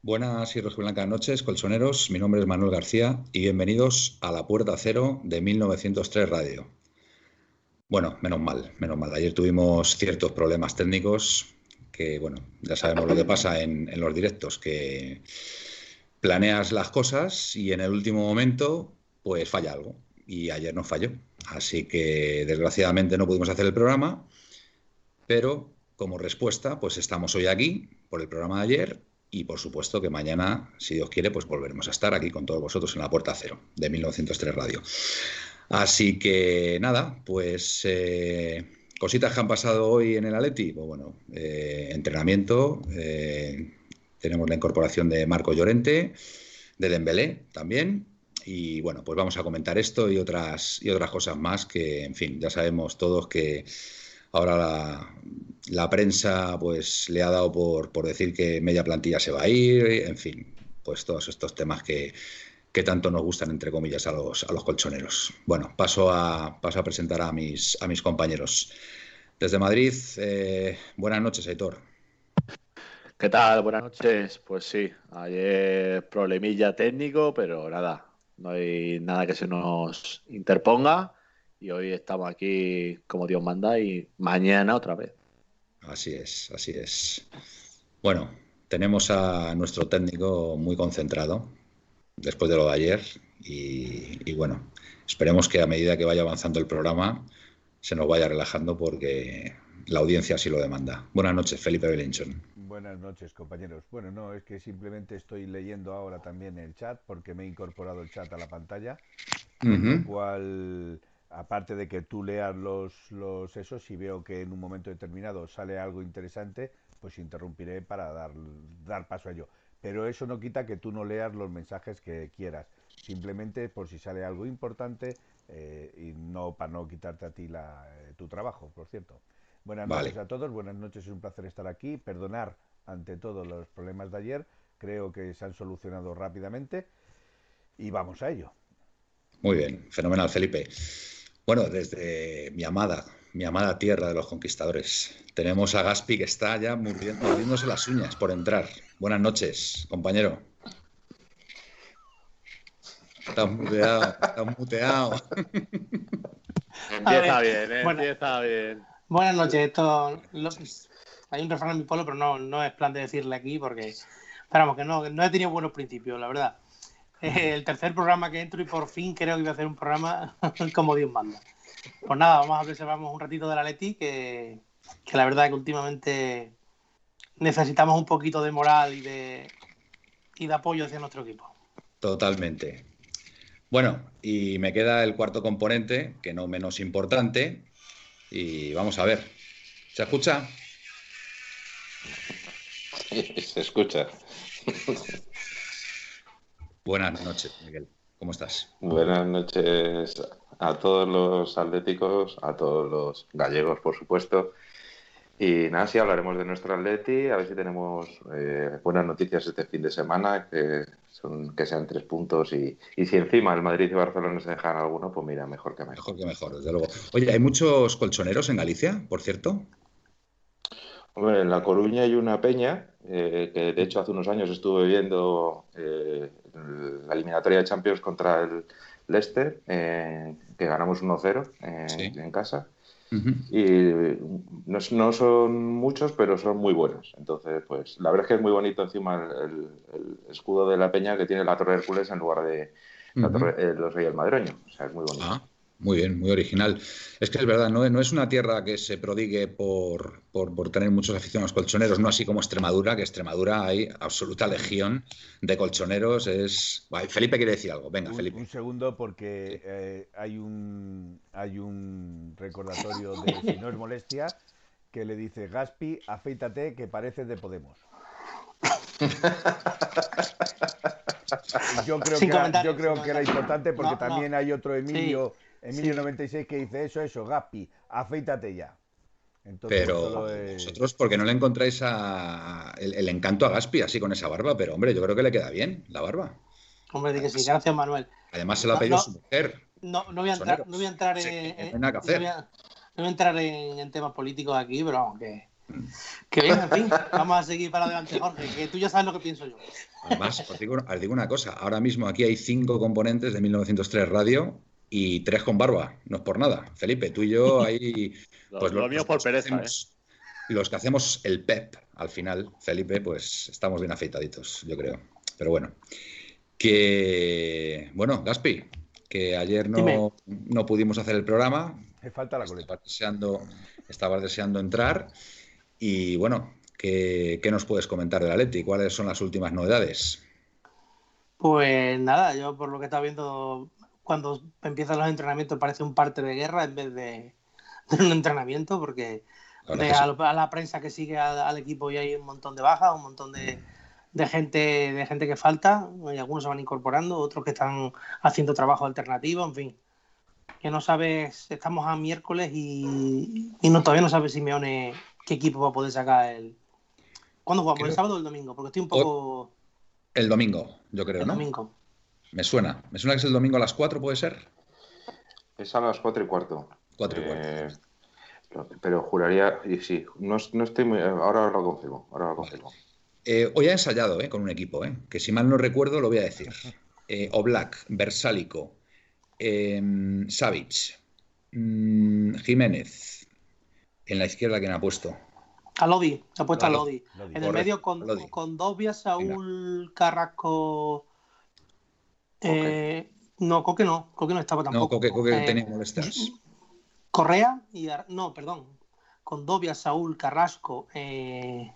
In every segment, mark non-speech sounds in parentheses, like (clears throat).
Buenas y blancas noches, colchoneros. Mi nombre es Manuel García y bienvenidos a La Puerta Cero de 1903 Radio. Bueno, menos mal, menos mal. Ayer tuvimos ciertos problemas técnicos que, bueno, ya sabemos lo que pasa en, en los directos, que planeas las cosas y en el último momento, pues falla algo. Y ayer nos falló. Así que, desgraciadamente, no pudimos hacer el programa, pero como respuesta, pues estamos hoy aquí por el programa de ayer y por supuesto que mañana, si Dios quiere, pues volveremos a estar aquí con todos vosotros en la Puerta Cero de 1903 Radio. Así que nada, pues eh, cositas que han pasado hoy en el Atleti. Pues bueno, eh, entrenamiento, eh, tenemos la incorporación de Marco Llorente, de Dembélé también. Y bueno, pues vamos a comentar esto y otras, y otras cosas más que, en fin, ya sabemos todos que Ahora la, prensa pues le ha dado por, por, decir que media plantilla se va a ir, en fin, pues todos estos temas que, que tanto nos gustan, entre comillas, a los, a los colchoneros. Bueno, paso a, paso a presentar a mis, a mis compañeros. Desde Madrid, eh, buenas noches, Aitor. ¿Qué tal? Buenas noches. Pues sí, ayer problemilla técnico, pero nada, no hay nada que se nos interponga y hoy estamos aquí como Dios manda y mañana otra vez. Así es, así es. Bueno, tenemos a nuestro técnico muy concentrado después de lo de ayer y, bueno, esperemos que a medida que vaya avanzando el programa se nos vaya relajando porque la audiencia así lo demanda. Buenas noches, Felipe Belinchon. Buenas noches, compañeros. Bueno, no, es que simplemente estoy leyendo ahora también el chat porque me he incorporado el chat a la pantalla, lo cual aparte de que tú leas los, los esos, si veo que en un momento determinado sale algo interesante, pues interrumpiré para dar, dar paso a ello. Pero eso no quita que tú no leas los mensajes que quieras. Simplemente por si sale algo importante eh, y no para no quitarte a ti la, eh, tu trabajo, por cierto. Buenas noches a todos, buenas noches, es un placer estar aquí. Perdonar ante todo los problemas de ayer, creo que se han solucionado rápidamente y vamos a ello. Muy bien, fenomenal, Felipe. Bueno, desde mi amada, mi amada tierra de los conquistadores, tenemos a Gaspi que está ya mordiéndose las uñas por entrar. Buenas noches, compañero. Estás muteado, estás muteado. (laughs) Empieza bien, ¿eh? empieza bien. Buenas noches, esto hay un refrán en mi pueblo, pero no, no es plan de decirle aquí porque esperamos que no, no he tenido buenos principios, la verdad. (laughs) el tercer programa que entro y por fin creo que voy a hacer un programa (laughs) como Dios manda. Pues nada, vamos a observamos un ratito de la Leti, que, que la verdad es que últimamente necesitamos un poquito de moral y de, y de apoyo hacia nuestro equipo. Totalmente. Bueno, y me queda el cuarto componente, que no menos importante, y vamos a ver. ¿Se escucha? (laughs) Se escucha. Buenas noches, Miguel. ¿Cómo estás? Buenas noches a todos los atléticos, a todos los gallegos, por supuesto. Y nada, sí hablaremos de nuestro Atleti, a ver si tenemos eh, buenas noticias este fin de semana, que, son, que sean tres puntos. Y, y, si encima el Madrid y Barcelona se dejan alguno, pues mira, mejor que mejor. Mejor que mejor, desde luego. Oye, ¿hay muchos colchoneros en Galicia, por cierto? Hombre, en La Coruña hay una peña, eh, que de hecho hace unos años estuve viendo eh, la eliminatoria de Champions contra el Leicester, eh, que ganamos 1-0 en casa. Y no, no, son muchos, pero son muy buenos. Entonces, pues la verdad es que es muy bonito encima el, escudo de la peña que tiene la Torre Hércules en lugar de la torre, los Reyes Madroño. O sea, es muy bonito. Ah, Muy bien, muy original. Es que es verdad, no, no es una tierra que se prodigue por, por, tener muchos aficionados colchoneros, no así como Extremadura, que Extremadura hay absoluta legión de colchoneros. Es... Felipe quiere decir algo, venga, Felipe. Un segundo, porque eh, hay, un, hay un recordatorio de, si no es molestia, que le dice, Gaspi, afeítate que pareces de Podemos. (laughs) yo creo, que era, yo creo que era importante porque también hay otro Emilio... Emilio 96 que dice eso, eso, Gaspi, afeítate ya. pero vosotros, porque no le encontráis el, encanto a Gaspi así con esa barba? Pero hombre, yo creo que le queda bien la barba. Hombre, di que sí, gracias Manuel. Además se la ha pedido su mujer. No, no, voy a entrar, no voy a entrar en, no, voy a, entrar en, temas políticos aquí, pero vamos, que, mm. que bien, en fin, vamos a seguir para adelante, Jorge, que tú ya sabes lo que pienso yo. Además, os digo, os digo una cosa, ahora mismo aquí hay cinco componentes de 1903 Radio y tres con barba, no es por nada. Felipe, tú y yo (laughs) ahí. pues lo, mío por pereza. ¿eh? Los que hacemos el PEP al final, Felipe, pues estamos bien afeitaditos, yo creo. Pero bueno. Que. Bueno, Gaspi, que ayer no, no pudimos hacer el programa. Me falta la coleta. Estabas deseando, estabas deseando entrar. Y bueno, ¿qué, ¿qué nos puedes comentar de la Leti? ¿Cuáles son las últimas novedades? Pues nada, yo por lo que está viendo cuando empiezan los entrenamientos parece un parte de guerra en vez de, (laughs) un entrenamiento, porque ve a, la prensa que sigue al, equipo y hay un montón de bajas, un montón de, gente de gente que falta, y algunos se van incorporando, otros que están haciendo trabajo alternativo, en fin. Que no sabes, estamos a miércoles y, no, todavía no sabes Simeone qué equipo va a poder sacar el. ¿Cuándo jugamos? ¿El sábado o el domingo? Porque estoy un poco. El domingo, yo creo, el ¿no? Domingo. Me suena. Me suena que es el domingo a las 4, ¿puede ser? Es a las 4 y cuarto. 4 y cuarto. Eh, pero juraría, y sí, no, estoy muy. Ahora lo confirmo. Ahora lo confirmo. Eh, hoy ha ensayado eh, con un equipo, eh, que si mal no recuerdo lo voy a decir. Eh, Oblak, Versálico, em, Savic, mm, Jiménez. En la izquierda, ¿quién ha puesto? A Lodi, se ha puesto a Lodi. En el medio con, con Dobia, Saúl, Carrasco eh, no, Coque no, Coque no estaba tampoco. No, Coque, eh, tenía molestias. Correa y. No, perdón. Con Dobia, Saúl, Carrasco. Eh...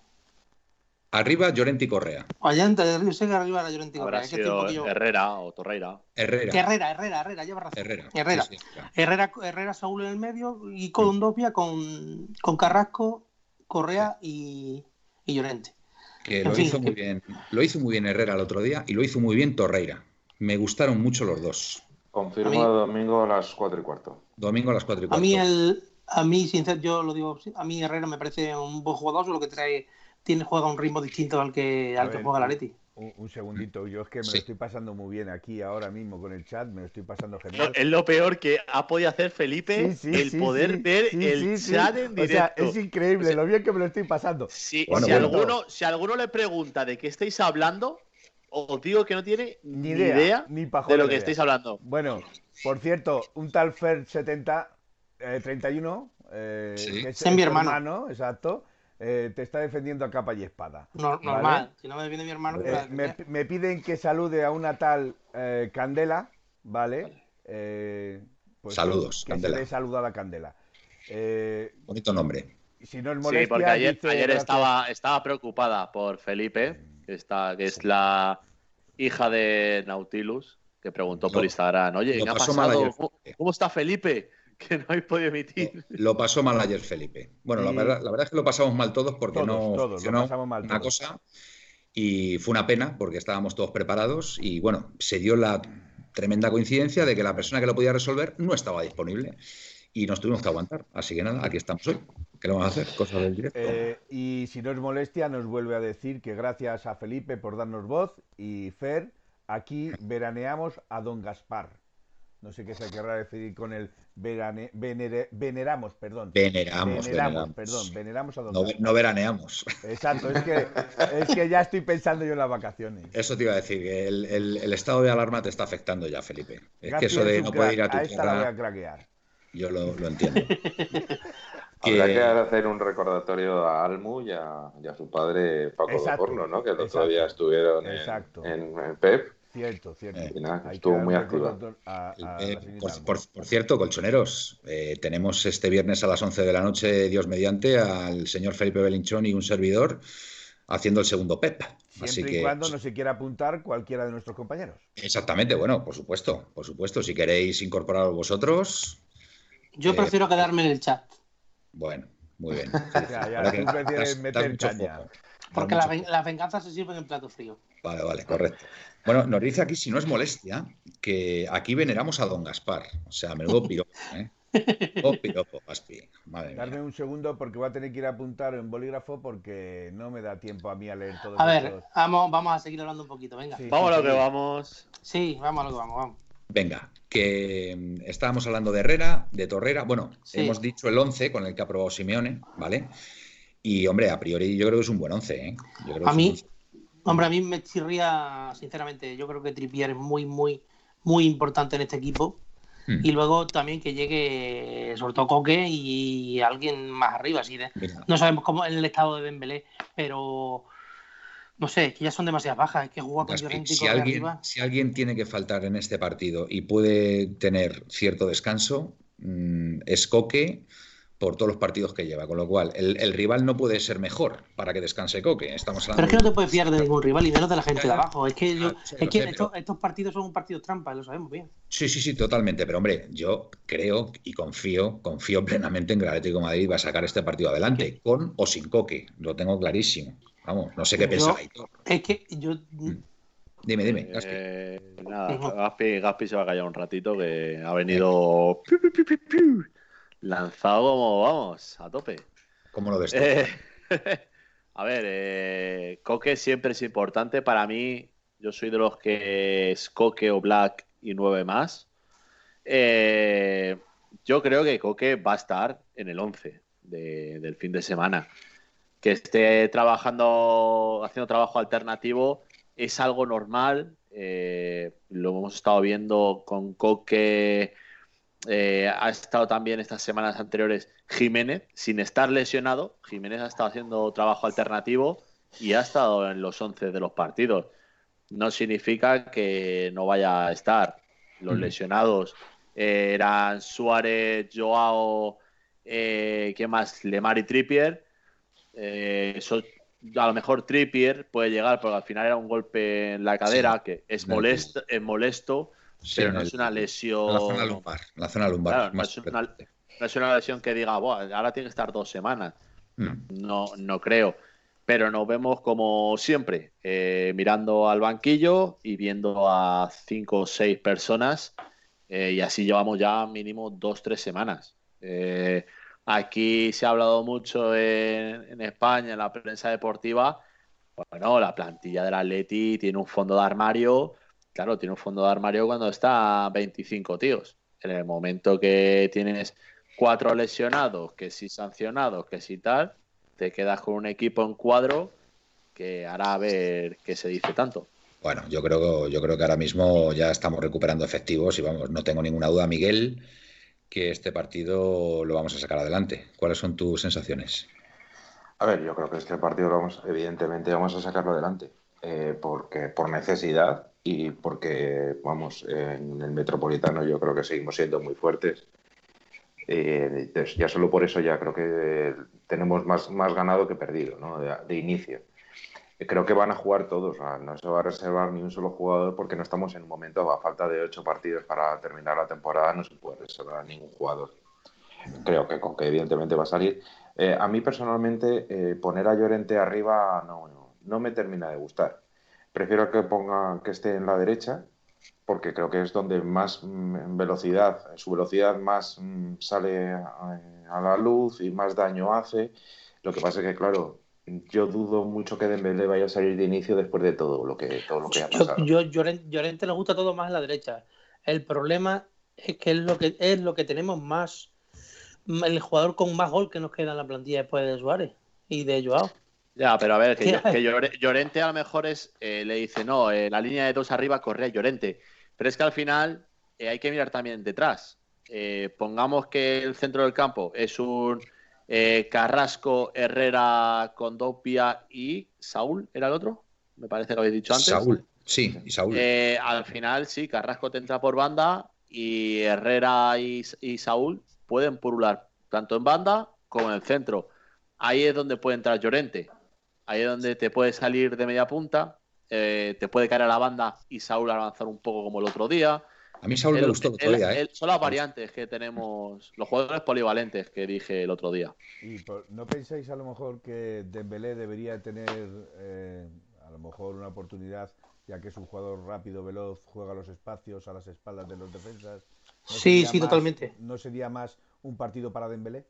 Arriba, Llorenti Correa. Allá sé que arriba era Llorenti Correa. Sido Herrera o Torreira. Herrera. Herrera, Herrera, Herrera, lleva razón. Herrera. Herrera. Herrera, Herrera, Saúl en el medio y con Dobia, con, con Carrasco, Correa y, y Llorente. Que lo hizo muy bien. Lo hizo muy bien Herrera el otro día y lo hizo muy bien Torreira. Me gustaron mucho los dos. Confirmo domingo a las 4 y cuarto. Domingo a las 4 y cuarto. A mí, el, a mí sinceramente, yo lo digo, a mí Herrera me parece un buen jugador, solo que trae, tiene, juega un ritmo distinto al que, al que juega la Leti. Un, segundito, yo es que me lo estoy pasando muy bien aquí ahora mismo con el chat, me lo estoy pasando genial. es lo peor que ha podido hacer Felipe, el poder ver el chat en directo. O sea, es increíble lo bien que me lo estoy pasando. si, Alguno, si alguno le pregunta de qué estáis hablando, os digo que no tiene ni idea, ni de lo que estáis hablando. Bueno, por cierto, un tal Fer 70, 31, eh, que es, mi hermano. exacto, eh, te está defendiendo a capa y espada. normal, si no me viene mi hermano. Eh, me, piden que salude a una tal Candela, ¿vale? Pues Saludos, que Candela. Se le saluda a la Candela. Bonito nombre. Si no es molestia, sí, porque ayer, ayer estaba, estaba preocupada por Felipe que, está, que es la hija de Nautilus, que preguntó por Instagram, oye, ¿qué ha pasado? ¿Cómo, está Felipe? (laughs) Que no habéis podido emitir. Lo, pasó mal ayer Felipe. Bueno, la, verdad, la, verdad, es que lo pasamos mal todos porque no funcionó una cosa y fue una pena porque estábamos todos preparados y bueno, se dio la tremenda coincidencia de que la persona que lo podía resolver no estaba disponible y nos tuvimos que aguantar. Así que nada, aquí estamos hoy. ¿Qué le vamos a hacer? Cosas del directo. Eh, y si no es molestia, nos vuelve a decir que gracias a Felipe por darnos voz y Fer, aquí veraneamos a don Gaspar. No sé qué se querrá decir con el verane, veneramos, perdón. Veneramos, veneramos, perdón, veneramos a don no, no veraneamos. Exacto, es que, es que ya estoy pensando yo en las vacaciones. Eso te iba a decir, que el, el, estado de alarma te está afectando ya, Felipe. Es que eso de no poder ir a tu tierra... a craquear. Yo lo, entiendo. (laughs) Habrá que hacer un recordatorio a Almu y a, su padre Paco de Porno, ¿no? Que el otro día estuvieron en, en, PEP Cierto, cierto. Eh, estuvo muy activo. Eh, por, cierto, colchoneros, eh, tenemos este viernes a las 11 de la noche, Dios mediante, al señor Felipe Belinchón y un servidor haciendo el segundo PEP. Siempre Así y cuando no se quiera apuntar cualquiera de nuestros compañeros. Exactamente, bueno, por supuesto, por supuesto. Si queréis incorporaros vosotros. Yo prefiero quedarme en el chat. Bueno, muy bien. (laughs) ya, ya, tú prefieres meter caña. Porque las venganzas se sirven en plato frío. Vale, vale, correcto. Bueno, nos dice aquí, si no es molestia, que aquí veneramos a don Gaspar. O sea, menudo piropo, (laughs) ¿eh? Oh, piropo, Gaspi. Madre Darme un segundo porque voy a tener que ir a apuntar en bolígrafo porque no me da tiempo a mí a leer todo. A ver, vamos, vamos a seguir hablando un poquito, venga. vamos a lo que vamos. Sí, vamos a lo que vamos, vamos. Venga, que mm, estábamos hablando de Herrera, de Torrera. Bueno, hemos dicho el 11 con el que ha aprobado Simeone, ¿vale? Y, hombre, a priori yo creo que es un buen 11, ¿eh? a mí, Hombre, a mí me chirría, sinceramente, yo creo que Trippier es muy, muy, muy importante en este equipo. Hmm. Y luego también que llegue, sobre todo Coque y alguien más arriba. Así de, no sabemos cómo en el estado de Dembélé, pero no sé, que ya son demasiadas bajas. Hay que jugar con Llorente si alguien, Si alguien tiene que faltar en este partido y puede tener cierto descanso, mm, es Coque por todos los partidos que lleva. Con lo cual, el, rival no puede ser mejor para que descanse Coque. Estamos Pero es que no te puedes fiar de ningún rival y menos de la gente de abajo. Es que, estos, partidos son un partido trampa, lo sabemos bien. Sí, sí, sí, totalmente. Pero hombre, yo creo y confío, confío plenamente en que el Atlético de Madrid va a sacar este partido adelante, con o sin Coque. Lo tengo clarísimo. Vamos, no sé qué piensa Es que yo. Mm. Dime, dime. Eh, nada, Gaspi, Gaspi, se va a callar un ratito que ha venido lanzado como, vamos, a tope. ¿Cómo lo ves eh, (laughs) a ver, eh, Coque siempre es importante. Para mí, yo soy de los que es Coque o Black y nueve más. Eh, yo creo que Coque va a estar en el 11 del fin de semana. Que esté trabajando, haciendo trabajo alternativo, es algo normal. lo hemos estado viendo con Coque eh, ha estado también estas semanas anteriores Jiménez, sin estar lesionado. Jiménez ha estado haciendo trabajo alternativo y ha estado en los 11 de los partidos. No significa que no vaya a estar. Los lesionados eh, eran Suárez, Joao, eh, ¿qué más? Lemar y Trippier. A lo mejor Trippier puede llegar, porque al final era un golpe en la cadera que es molesto, es molesto pero no es una lesión. La zona lumbar. La zona lumbar. no, es una, lesión que diga, ahora tiene que estar dos semanas. No, no, creo. Pero nos vemos como siempre, eh, mirando al banquillo y viendo a cinco o seis personas. Eh, y así llevamos ya mínimo dos, tres semanas. Eh, aquí se ha hablado mucho en, España, en la prensa deportiva. Bueno, la plantilla del Atleti tiene un fondo de armario claro, tiene un fondo de armario cuando está 25 tíos. En el momento que tienes cuatro lesionados, que si sancionados, que si tal, te quedas con un equipo en cuadro que hará ver qué se dice tanto. Bueno, yo creo, yo creo que ahora mismo ya estamos recuperando efectivos y vamos, no tengo ninguna duda, Miguel, que este partido lo vamos a sacar adelante. ¿Cuáles son tus sensaciones? A ver, yo creo que este partido lo vamos, evidentemente vamos a sacarlo adelante, eh, porque por necesidad y porque, vamos, en el Metropolitano yo creo que seguimos siendo muy fuertes. Eh, ya solo por eso ya creo que tenemos más, más ganado que perdido, ¿no? De, inicio. Creo que van a jugar todos, no se va a reservar ni un solo jugador porque no estamos en un momento, a falta de ocho partidos para terminar la temporada, no se puede reservar a ningún jugador. Creo que, con que evidentemente va a salir. Eh, a mí personalmente eh, poner a Llorente arriba no, no me termina de gustar Prefiero que ponga que esté en la derecha, porque creo que es donde más mm, velocidad, su velocidad más mm, sale a la luz y más daño hace. Lo que pasa es que, claro, yo dudo mucho que Dembélé vaya a salir de inicio después de todo lo que, todo lo que ha pasado. Yo, Llorente le gusta todo más en la derecha. El problema es que es lo que es lo que tenemos más el jugador con más gol que nos queda en la plantilla después de Suárez y de Joao. Ya, pero a ver, que, Llorente a lo mejor es, eh, le dice, no, eh, la línea de dos arriba corre Llorente. Pero es que al final eh, hay que mirar también detrás. pongamos que el centro del campo es un Carrasco, Herrera, Condopia y Saúl, ¿era el otro? Me parece que habéis dicho antes. Saúl, Sí, y Saúl. Eh, al final, sí, Carrasco te entra por banda y Herrera y, Saúl pueden purular tanto en banda como en el centro. Ahí es donde puede entrar Llorente. Ahí es donde te puede salir de media punta, eh, te puede caer a la banda y Saúl avanzar un poco como el otro día. A mí Saúl me gustó el otro día. ¿eh? son las variantes que tenemos, los jugadores polivalentes que dije el otro día. ¿Y no pensáis a lo mejor que Dembélé debería tener eh, a lo mejor una oportunidad, ya que es un jugador rápido, veloz, juega los espacios a las espaldas de los defensas? sí, sí, totalmente. ¿No sería más un partido para Dembélé?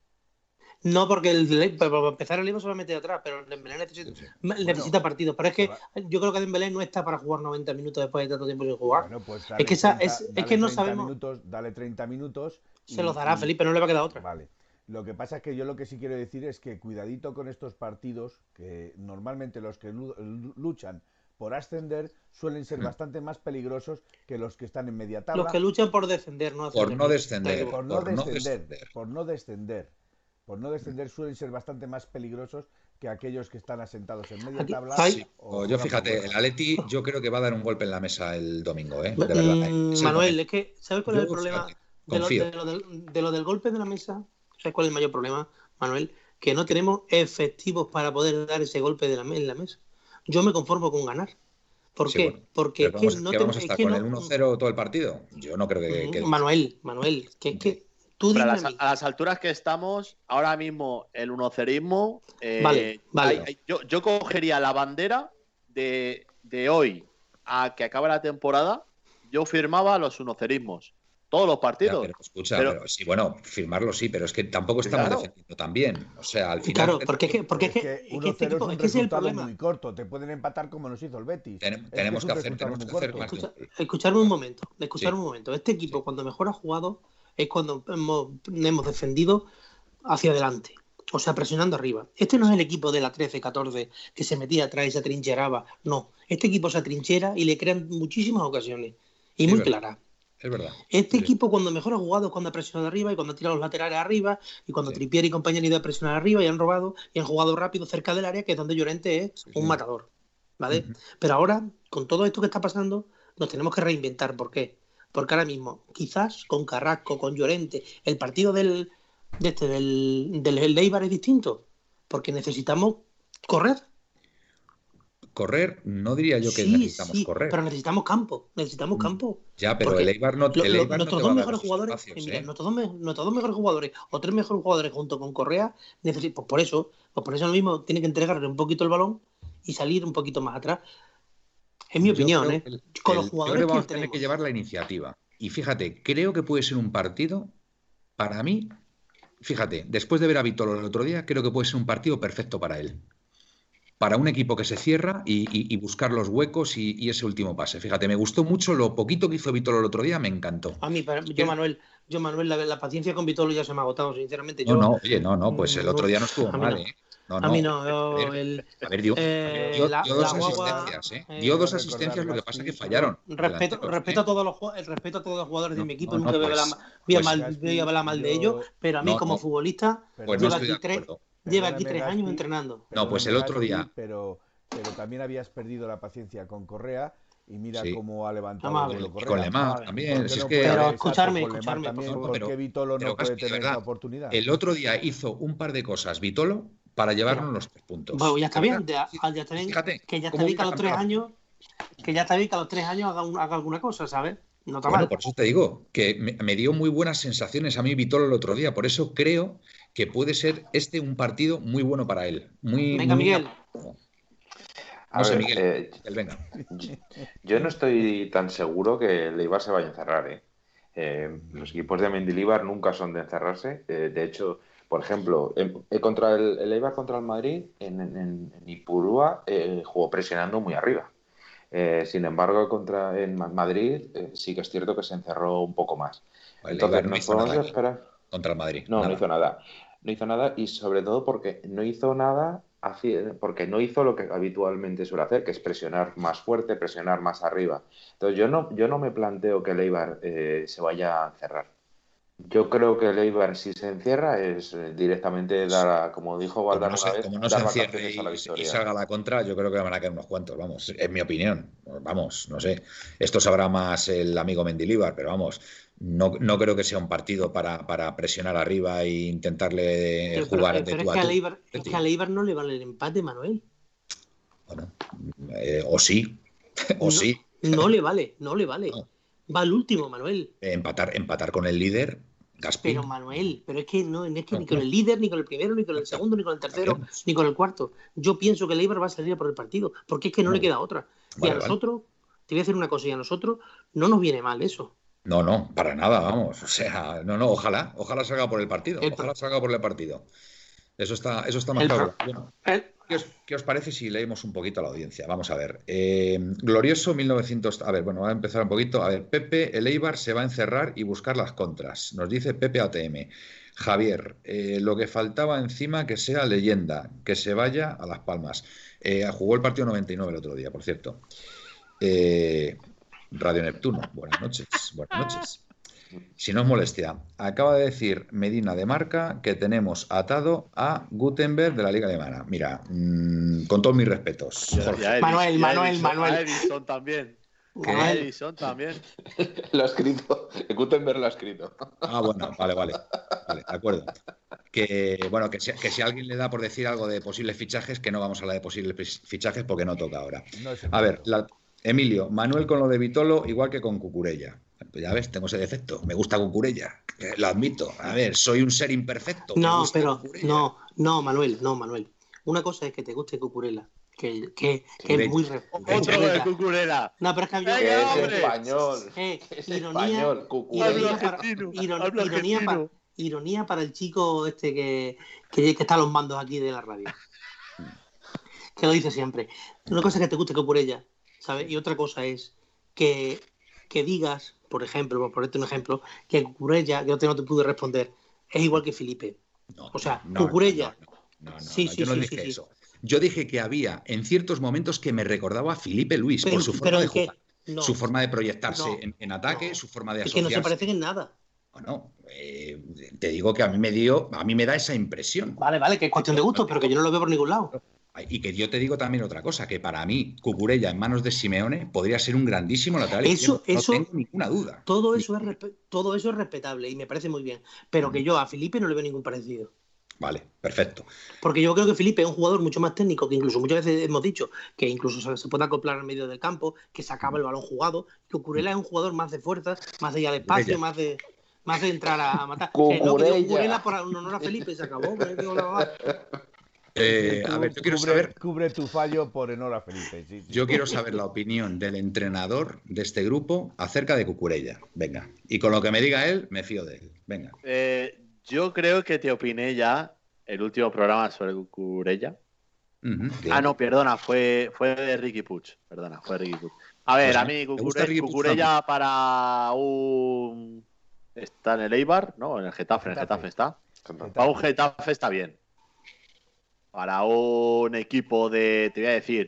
No, porque el, para empezar el Lima se va a meter atrás, pero Dembélé necesita, necesita partido. Pero es que yo creo que Dembélé no está para jugar 90 minutos después de tanto tiempo sin jugar. Pues es que, es, es que no sabemos. Minutos, dale 30 minutos. Se los dará Felipe, no le va a quedar otra. Vale. Lo que pasa es que yo lo que sí quiero decir es que cuidadito con estos partidos, que normalmente los que luchan por ascender suelen ser hmm. bastante más peligrosos que los que están en media tabla. Los que luchan por descender, no por no descender. Por no, descender. Por no descender por no descender suelen ser bastante más peligrosos que aquellos que están asentados en media tabla. O yo fíjate, el Aleti yo creo que va a dar un golpe en la mesa el domingo, ¿eh? Mm, Manuel, es que ¿sabes cuál es el problema de lo, de, lo del, golpe de la mesa? ¿Sabes cuál es el mayor problema, Manuel? Que no tenemos efectivos para poder dar ese golpe de la, en la mesa. Yo me conformo con ganar. ¿Por qué? Porque es que no tenemos. ¿Vamos a estar con el 1-0 todo el partido? Yo no creo que. Manuel, Manuel, que es que a, las, alturas que estamos, ahora mismo el unocerismo. Eh, vale, vale. yo, cogería la bandera de, hoy a que acabe la temporada. Yo firmaba los unocerismos. Todos los partidos. pero escucha, pero, sí, bueno, firmarlo sí, pero es que tampoco estamos defendiendo tan bien. O sea, al final. Claro, porque es que, porque es que, es que, este equipo, es, que es el problema. muy corto, te pueden empatar como nos hizo el Betis. tenemos que, hacer, tenemos que hacer más. escucharme un momento, escucharme un momento. Este equipo, cuando mejor ha jugado, es cuando hemos, hemos defendido hacia adelante. O sea, presionando arriba. Este no es el equipo de la 13-14 que se metía atrás y se atrincheraba. No. Este equipo se atrinchera y le crean muchísimas ocasiones. Y muy claras. Es verdad. Este equipo cuando mejor ha jugado es cuando ha presionado arriba y cuando ha tirado los laterales arriba y cuando Tripier y compañía han ido a presionar arriba y han robado y han jugado rápido cerca del área que es donde Llorente es un matador. ¿Vale? Pero ahora, con todo esto que está pasando, nos tenemos que reinventar. ¿Por qué? Porque ahora mismo, quizás con Carrasco, con Llorente, el partido del, de este, del, del Leibar es distinto. Porque necesitamos correr. Correr, no diría yo que necesitamos sí, correr. Pero necesitamos campo, necesitamos mm, campo. Ya, pero el Eibar no, el Eibar nuestros dos mejores jugadores, ¿eh? nuestros, dos, mejores jugadores o tres mejores jugadores junto con Correa, pues por eso, pues por eso lo mismo tiene que entregarle un poquito el balón y salir un poquito más atrás. Es mi opinión, ¿eh? Con los jugadores que vamos a tener que llevar la iniciativa. Y fíjate, creo que puede ser un partido, para mí, fíjate, después de ver a Vitolo el otro día, creo que puede ser un partido perfecto para él. Para un equipo que se cierra y, buscar los huecos y, ese último pase. Fíjate, me gustó mucho lo poquito que hizo Vitolo el otro día, me encantó. A mí, yo, Manuel, yo, Manuel, la, paciencia con Vitolo ya se me ha agotado, sinceramente. No, no, oye, no, no, pues el otro día no estuvo mal, ¿eh? A mí no. a, ver, dio, dos asistencias, ¿eh? eh dio dos asistencias, lo que pasa es que fallaron. Respeto, respeto, a todos los, el respeto a todos los jugadores de mi equipo, nunca voy, a mal, voy, a hablar mal, de ellos, pero a mí como futbolista pues lleva, aquí tres, lleva aquí tres años entrenando. No, pues el otro día. Pero, pero también habías perdido la paciencia con Correa y mira cómo ha levantado el con Lemar también si es que pero escucharme escucharme también, porque Vitolo no puede tener esa oportunidad el otro día hizo un par de cosas Vitolo para llevarnos los tres puntos. Bueno, ya está bien, ya, está bien que ya está bien que a los tres años, que ya está bien que a los tres años haga, alguna cosa, ¿sabes? No está bueno, por eso te digo, que me, dio muy buenas sensaciones a mí Vitolo el otro día, por eso creo que puede ser este un partido muy bueno para él. Muy, venga, Miguel. No sé, Miguel, eh, venga. (laughs) Yo no estoy tan seguro que el Eibar se vaya a encerrar. ¿eh? Eh, los equipos de Mendilibar nunca son de encerrarse. de hecho, por ejemplo, contra el, el, Eibar contra el Madrid, en, en, Ipurúa eh, jugó presionando muy arriba. Eh, sin embargo, contra en Madrid eh, sí que es cierto que se encerró un poco más. Entonces, no hizo nada esperar. Contra el Madrid. No, no hizo nada. No hizo nada y sobre todo porque no hizo nada porque no hizo lo que habitualmente suele hacer, que es presionar más fuerte, presionar más arriba. Entonces yo no, yo no me planteo que el Eibar se vaya a cerrar. Yo creo que el Eibar, si se encierra, es eh, directamente dar, como dijo Valdar como no se, como no se encierre y, salga la contra, yo creo que van a caer unos cuantos, vamos, es mi opinión. vamos, no sé. Esto sabrá más el amigo Mendilibar, pero vamos, no, no creo que sea un partido para, para presionar arriba e intentarle jugar pero, de es, que a Leibar, es que a Leibar no le vale el empate, Manuel. Bueno, eh, o sí, (laughs) o sí. No le vale, no le vale. Va al último, Manuel. Empatar, empatar con el líder pero Manuel, pero es que no, es que ni con el líder, ni con el primero, ni con el segundo, ni con el tercero, ni con el cuarto. Yo pienso que el Eibar va a salir por el partido, porque es que no le queda otra. y a nosotros, te voy a decir una cosa, y a nosotros no nos viene mal eso. No, no, para nada, vamos. O sea, no, no, ojalá, ojalá salga por el partido. ojalá salga por el partido. Eso está, eso está más claro. ¿Qué, os, parece si leemos un poquito a la audiencia? Vamos a ver. Eh, glorioso 1900. A ver, bueno, voy a empezar un poquito. A ver, Pepe, el Eibar se va a encerrar y buscar las contras. Nos dice Pepe ATM. Javier, eh, lo que faltaba encima que sea leyenda, que se vaya a Las Palmas. Eh, jugó el partido 99 el otro día, por cierto. Radio Neptuno, buenas noches. Buenas noches. Si no es molestia, acaba de decir Medina de Marca que tenemos atado a Gutenberg de la Liga Alemana. Mira, mm, con todos mis respetos. Manuel, Manuel, Manuel. Edison también. Edison también. (laughs) Lo ha escrito. Gutenberg lo ha escrito. Ah, bueno, vale, vale. Vale, de acuerdo. Que bueno, que si, que si alguien le da por decir algo de posibles fichajes, que no vamos a hablar de posibles fichajes porque no toca ahora. a ver, Emilio, Manuel con lo de Vitolo, igual que con Cucurella. Pues ya ves, tengo ese defecto. Me gusta Cucurella, lo admito. A ver, soy un ser imperfecto. No, pero no, no, Manuel, no, Manuel. Una cosa es que te guste Cucurella, que, que, que es muy Otro de Cucurella. No, pero es que había es español. Eh, es ironía, español, ironía, para, ironía, para, ironía, para, el chico este que, que, está a los mandos aquí de la radio. Que lo dice siempre. Una cosa es que te guste Cucurella, ¿sabes? Y otra cosa es que, que digas por ejemplo, por ponerte un ejemplo, que Cucurella, yo no te pude responder, es igual que Felipe. o sea, Cucurella. No, sí, sí, yo no dije eso. Yo dije que había en ciertos momentos que me recordaba a Felipe Luis por su forma de jugar, su forma de proyectarse en, ataque, su forma de asociarse. Es que no se parecen en nada. Bueno, eh, te digo que a mí me dio, a mí me da esa impresión. Vale, vale, que es cuestión de gusto, pero que yo no lo veo por ningún lado. Y que yo te digo también otra cosa, que para mí Cucurella en manos de Simeone podría ser un grandísimo lateral. Eso, no tengo ninguna duda. Todo eso, es todo eso es respetable y me parece muy bien. Pero que yo a Felipe no le veo ningún parecido. Vale, perfecto. Porque yo creo que Felipe es un jugador mucho más técnico, que incluso muchas veces hemos dicho que incluso se puede acoplar en medio del campo, que se acaba el balón jugado. Que Cucurella es un jugador más de fuerza, más de ir al espacio, más de más de entrar a, matar. Cucurella. por honor a Felipe se acabó. Eh, a ver, yo quiero saber. Cubre tu fallo por Enora Felipe. Yo quiero saber la opinión del entrenador de este grupo acerca de Cucurella. Venga. Y con lo que me diga él, me fío de él. Venga. Eh, yo creo que te opiné ya el último programa sobre Cucurella. ah, no, perdona, fue, fue de Ricky Puch. Perdona, fue Ricky Puch. A ver, pues a mí Cucurella, para un. Está en el Eibar, ¿no? En el Getafe, en el Getafe está. Para un Getafe está bien para un equipo de, te voy a decir,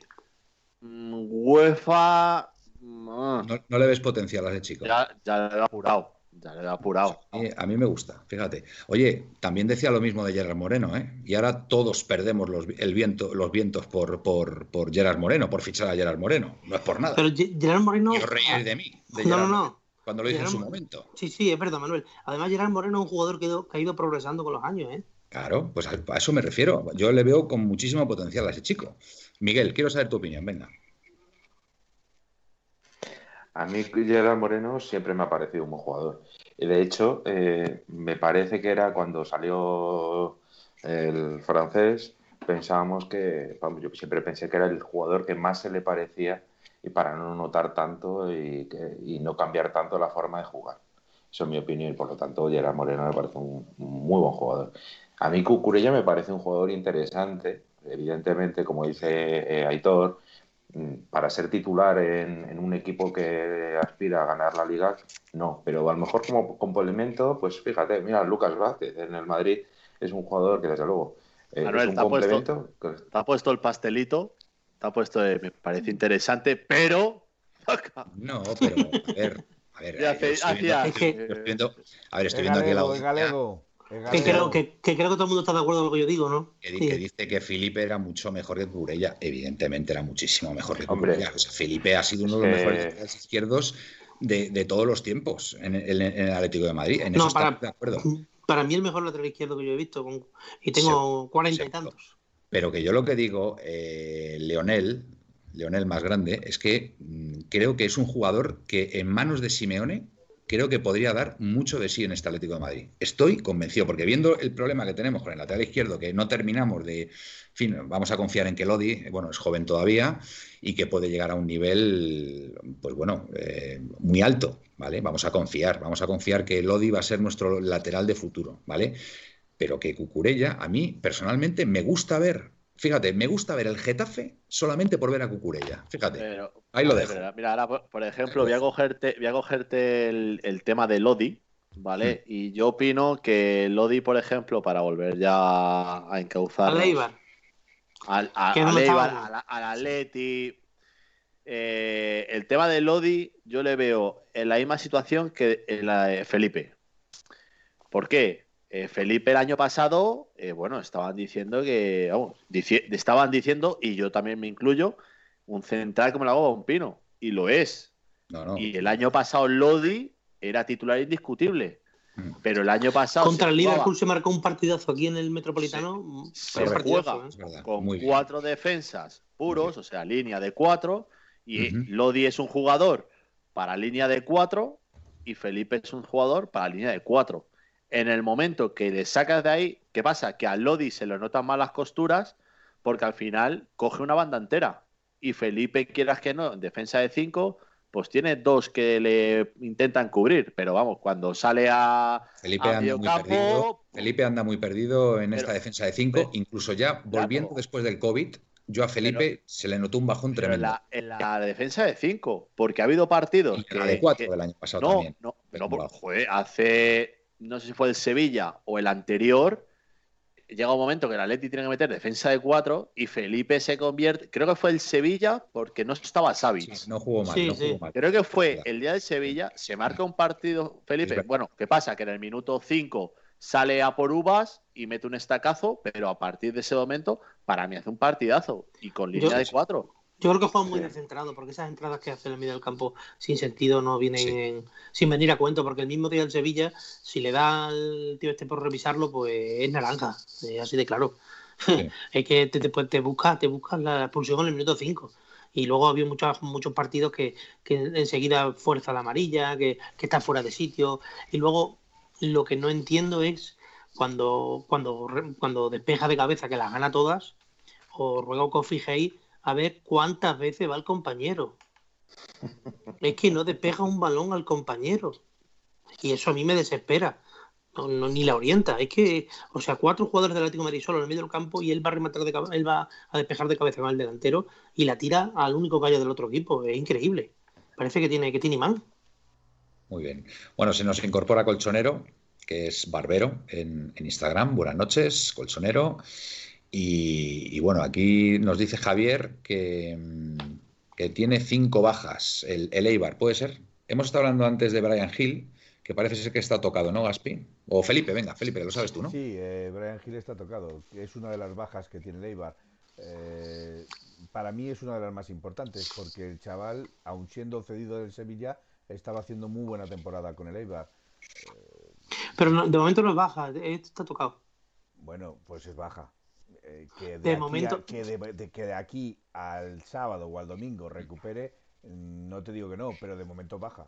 mm, UEFA. Mm, ah. No, le ves potencial a ese chico. Ya, le he apurado. Ya le he apurado. A mí, me gusta, fíjate. Oye, también decía lo mismo de Gerard Moreno, ¿eh? Y ahora todos perdemos los, el viento, los vientos por, por, por Gerard Moreno, por fichar a Gerard Moreno. No es por nada. Pero Gerard Moreno. Yo reí de mí. no, no, no. Cuando lo hice en su momento. Sí, sí, es verdad, Manuel. Además, Gerard Moreno es un jugador que ha ido progresando con los años, ¿eh? Claro, pues a, eso me refiero. Yo le veo con muchísimo potencial a ese chico. Miguel, quiero saber tu opinión, venga. A mí Gerard Moreno siempre me ha parecido un buen jugador. De hecho, eh, me parece que era cuando salió el francés, pensábamos que, yo siempre pensé que era el jugador que más se le parecía y para no notar tanto y, y no cambiar tanto la forma de jugar. Eso es mi opinión y por lo tanto Gerard Moreno me parece un muy buen jugador. A mí Cucurella me parece un jugador interesante, evidentemente, como dice eh, Aitor, mm, para ser titular en, un equipo que aspira a ganar la liga, no, pero a lo mejor como complemento, pues fíjate, mira, Lucas Vázquez en el Madrid es un jugador que desde luego eh, es un complemento. Puesto, te ha puesto el pastelito, te ha puesto, me parece interesante, pero... (laughs) No, pero a ver, a ver, estoy viendo, a ver, estoy viendo aquí la Que creo, que, creo que todo el mundo está de acuerdo con lo que yo digo, ¿no? Que, dice que Felipe era mucho mejor que Cucurella. Evidentemente era muchísimo mejor que Cucurella. Felipe ha sido uno de los mejores izquierdos de, todos los tiempos en, el Atlético de Madrid. En eso para, de acuerdo. Para mí el mejor lateral izquierdo que yo he visto y tengo cuarenta y tantos. Pero que yo lo que digo, eh, Leonel, Leonel más grande, es que mm, creo que es un jugador que en manos de Simeone creo que podría dar mucho de sí en este Atlético de Madrid. Estoy convencido, porque viendo el problema que tenemos con el lateral izquierdo, que no terminamos de, fin, vamos a confiar en que Lodi, bueno, es joven todavía y que puede llegar a un nivel, pues bueno, eh, muy alto, ¿vale? Vamos a confiar, vamos a confiar que Lodi va a ser nuestro lateral de futuro, ¿vale? Pero que Cucurella, a mí personalmente me gusta ver Fíjate, me gusta ver el Getafe solamente por ver a Cucurella. Fíjate. ahí lo dejo. mira, ahora, por, ejemplo, voy a cogerte, voy a cogerte el, tema de Lodi, ¿vale? Hmm. Y yo opino que Lodi, por ejemplo, para volver ya a encauzar. Al Eibar. Al, al, al Atleti. Eh, el tema de Lodi, yo le veo en la misma situación que en la de Felipe. ¿Por qué? Eh, Felipe el año pasado, eh, bueno, estaban diciendo que, vamos, estaban diciendo, y yo también me incluyo, un central como la Goba, un pino, y lo es. Y el año pasado Lodi era titular indiscutible. Mm. Pero el año pasado. Contra el Liverpool se marcó un partidazo aquí en el Metropolitano. Se, juega ¿eh? con cuatro defensas puros, o sea, línea de cuatro. Y Lodi es un jugador para línea de cuatro. Y Felipe es un jugador para línea de cuatro en el momento que le sacas de ahí, ¿qué pasa? Que a Lodi se le notan mal las costuras porque al final coge una banda entera. Y Felipe, quieras que no, en defensa de 5, pues tiene dos que le intentan cubrir. Pero vamos, cuando sale a, Felipe, anda, muy perdido, Felipe anda muy perdido en esta defensa de 5, incluso ya volviendo después del COVID. Yo a Felipe se le notó un bajón tremendo. En la, defensa de 5, porque ha habido partidos. Y la de 4 del año pasado no, también. No, pero hace no sé si fue el Sevilla o el anterior, llega un momento que el Atleti tiene que meter defensa de cuatro y Felipe se convierte, creo que fue el Sevilla porque no estaba Savic. no jugó mal, no jugó mal. Creo que fue el día del Sevilla, se marca un partido, Felipe, bueno, ¿qué pasa? Que en el minuto 5 sale a por uvas y mete un estacazo, pero a partir de ese momento, para mí hace un partidazo y con línea de cuatro. Yo creo que juega muy descentrado, porque esas entradas que hace en el medio del campo sin sentido no vienen sin venir a cuento, porque el mismo día del Sevilla, si le da al tío este por revisarlo, pues es naranja, así de claro. (laughs) es que te, te, te buscas te busca la expulsión en el minuto 5. Y luego había muchos, muchos partidos que, que enseguida fuerza la amarilla, que, que está fuera de sitio. Y luego lo que no entiendo es cuando, cuando, cuando despeja de cabeza que las gana todas, o ruego que os fijéis a ver cuántas veces va el compañero. Es que no despeja un balón al compañero. Y eso a mí me desespera. No, ni la orienta. Es que, o sea, cuatro jugadores del Atlético de Madrid solo en el medio del campo y él va a rematar de él va a despejar de cabeza con el delantero y la tira al único gallo del otro equipo. Es increíble. Parece que tiene, que tiene imán. Muy bien. Bueno, se nos incorpora Colchonero, que es Barbero en Instagram. Buenas noches, Colchonero. Y, bueno, aquí nos dice Javier que, mm, que tiene cinco bajas el, el, Eibar, ¿puede ser? Hemos estado hablando antes de Brian Hill, que parece ser que está tocado, ¿no, Gaspi? O Felipe, venga, Felipe, que lo sabes tú, ¿no? Sí, eh, Brian Hill está tocado, es una de las bajas que tiene el Eibar. Eh, para mí es una de las más importantes, porque el chaval, aun siendo cedido del Sevilla, estaba haciendo muy buena temporada con el Eibar. Pero de momento no es baja, está tocado. Bueno, pues es baja. Eh, que de, momento que, de, que de aquí al sábado o al domingo recupere, no te digo que no, pero de momento baja.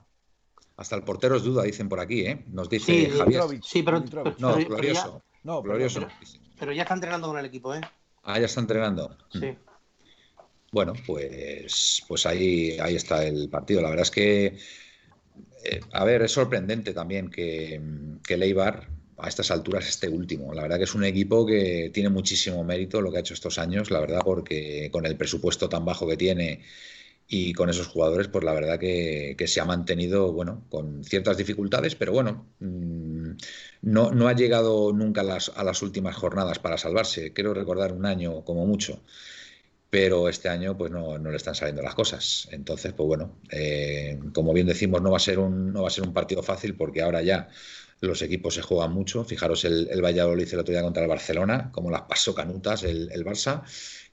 Hasta el portero es duda, dicen por aquí, ¿eh? Nos dice Javier. sí, pero, no, glorioso. no, glorioso. Pero, ya está entrenando con el equipo, ¿eh? Ah, ya está entrenando. Sí. Bueno, pues, pues ahí, ahí está el partido. La verdad es que, eh, a ver, es sorprendente también que, que Leibar a estas alturas este último. La verdad que es un equipo que tiene muchísimo mérito lo que ha hecho estos años, la verdad, porque con el presupuesto tan bajo que tiene y con esos jugadores, pues la verdad que, se ha mantenido, bueno, con ciertas dificultades, pero bueno, mm, no, no ha llegado nunca a las, a las últimas jornadas para salvarse. Quiero recordar un año como mucho pero este año pues no, no, le están saliendo las cosas. Entonces, pues bueno, eh, como bien decimos, no va a ser un no va a ser un partido fácil porque ahora ya los equipos se juegan mucho. Fijaros, el, el Valladolid el otro día contra el Barcelona, como las pasó canutas el, el, Barça,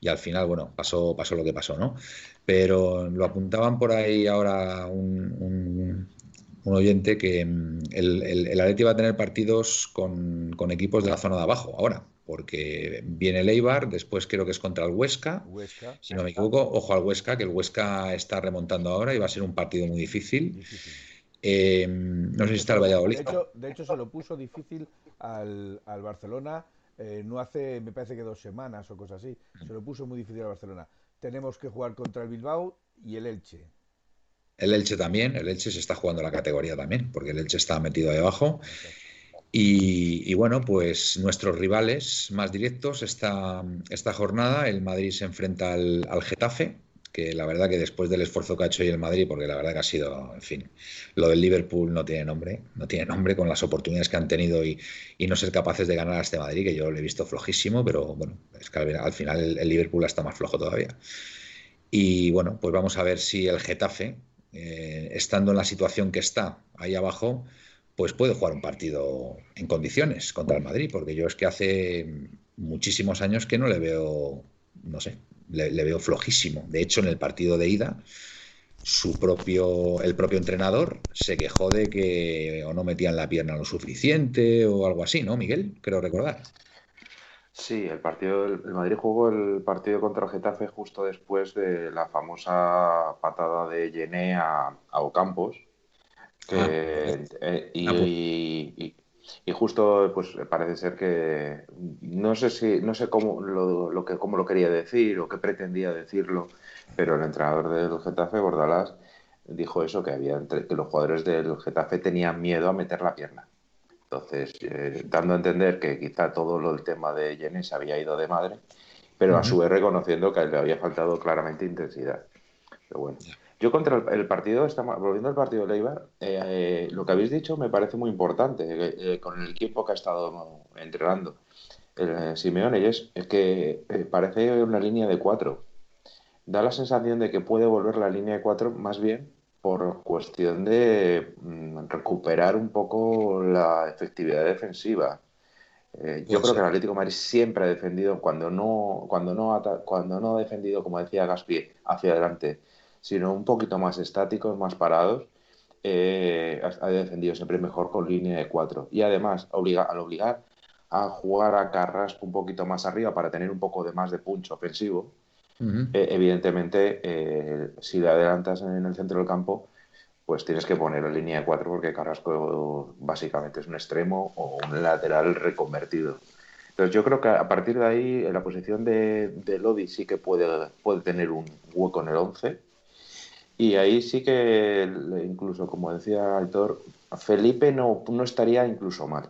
y al final, bueno, pasó, pasó lo que pasó, ¿no? Pero lo apuntaban por ahí ahora un, un, un oyente que mm, el, el, el Atleti va a tener partidos con, con, equipos de la zona de abajo ahora, porque viene el Eibar, después creo que es contra el Huesca, Huesca si no me equivoco, ojo al Huesca, que el Huesca está remontando ahora y va a ser un partido muy difícil. difícil. Eh, no sé si está el Valladolid. De hecho, de hecho se lo puso difícil al, al Barcelona eh, no hace, me parece que dos semanas o cosas así. Se lo puso muy difícil al Barcelona. Tenemos que jugar contra el Bilbao y el Elche. El Elche también, el Elche se está jugando la categoría también, porque el Elche está metido ahí abajo. Y, y, bueno, pues nuestros rivales más directos esta, esta jornada, el Madrid se enfrenta al, al Getafe, que la verdad que después del esfuerzo que ha hecho hoy el Madrid, porque la verdad que ha sido, en fin, lo del Liverpool no tiene nombre, no tiene nombre con las oportunidades que han tenido y, no ser capaces de ganar a este Madrid, que yo lo he visto flojísimo, pero bueno, es que al, al final el, el, Liverpool está más flojo todavía. Y bueno, pues vamos a ver si el Getafe, eh, estando en la situación que está ahí abajo, pues puede jugar un partido en condiciones contra el Madrid, porque yo es que hace muchísimos años que no le veo, no sé, le, le, veo flojísimo. De hecho, en el partido de ida, su propio, el propio entrenador se quejó de que o no metían la pierna lo suficiente o algo así, ¿no, Miguel? Creo recordar. Sí, el partido, el Madrid jugó el partido contra el Getafe justo después de la famosa patada de Yené a, a Ocampos. Que, ah, eh, y, ah, pues. y, y, y, justo pues parece ser que no sé si no sé cómo lo, lo, que cómo lo quería decir o qué pretendía decirlo pero el entrenador del Getafe Bordalás dijo eso que había que los jugadores del Getafe tenían miedo a meter la pierna. Entonces eh, dando a entender que quizá todo lo del tema de Jenny se había ido de madre pero uh -huh. a su vez reconociendo que le había faltado claramente intensidad. Pero bueno yo contra el, el partido, estamos, volviendo al partido de Leibar, eh, eh, lo que habéis dicho me parece muy importante eh, con el equipo que ha estado entrenando el Simeone, y es, es que parece una línea de cuatro. Da la sensación de que puede volver la línea de cuatro más bien por cuestión de mm, recuperar un poco la efectividad defensiva. Eh, yo creo que el Atlético de Madrid siempre ha defendido cuando no, cuando no, cuando no ha defendido, como decía Gaspi, hacia adelante sino un poquito más estáticos, más parados, eh, ha defendido siempre mejor con línea de cuatro. Y además, obliga, al obligar a jugar a Carrasco un poquito más arriba para tener un poco de más de puncho ofensivo, uh -huh. eh, evidentemente, eh, si le adelantas en el centro del campo, pues tienes que poner en línea de cuatro porque Carrasco básicamente es un extremo o un lateral reconvertido. Entonces yo creo que a partir de ahí, en la posición de, de Lodi sí que puede, puede tener un hueco en el 11 y ahí sí que, incluso como decía Aitor, Felipe no, no estaría incluso mal.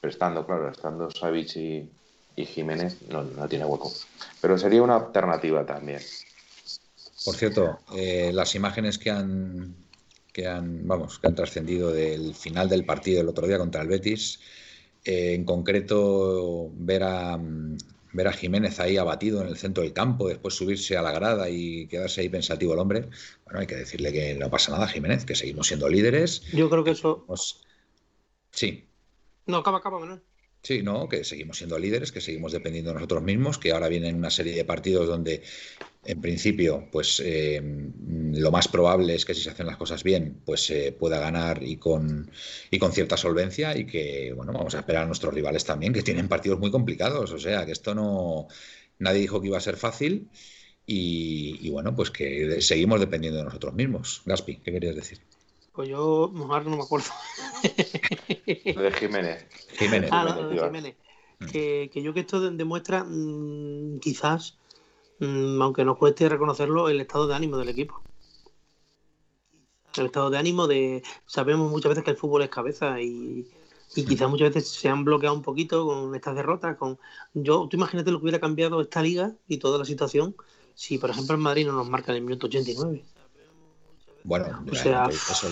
Pero estando, claro, estando Savic y, Jiménez, no, no, tiene hueco. Pero sería una alternativa también. Por cierto, eh, las imágenes que han, que han, vamos, que han trascendido del final del partido el otro día contra el Betis, eh, en concreto ver a, ver a Jiménez ahí abatido en el centro del campo, después subirse a la grada y quedarse ahí pensativo el hombre, bueno, hay que decirle que no pasa nada, Jiménez, que seguimos siendo líderes. Yo creo que eso. Sí. No, acaba, acaba, Manuel. Sí, no, que seguimos siendo líderes, que seguimos dependiendo de nosotros mismos, que ahora vienen una serie de partidos donde, en principio, pues eh, lo más probable es que si se hacen las cosas bien, pues se eh, pueda ganar y con, y con cierta solvencia y que, bueno, vamos a esperar a nuestros rivales también, que tienen partidos muy complicados, o sea, que esto no, nadie dijo que iba a ser fácil y, y bueno, pues que seguimos dependiendo de nosotros mismos. Gaspi, ¿qué querías decir? Pues yo, ahora no me acuerdo. de Jiménez. Jiménez. Ah, no, de Jiménez. Que, que, yo que esto demuestra mmm, quizás, aunque nos cueste reconocerlo, el estado de ánimo del equipo. El estado de ánimo de... Sabemos muchas veces que el fútbol es cabeza y, y quizás muchas veces se han bloqueado un poquito con estas derrotas. Con yo, tú imagínate lo que hubiera cambiado esta liga y toda la situación si, por ejemplo, el Madrid no nos marca en el minuto 89. Bueno, o sea, eso,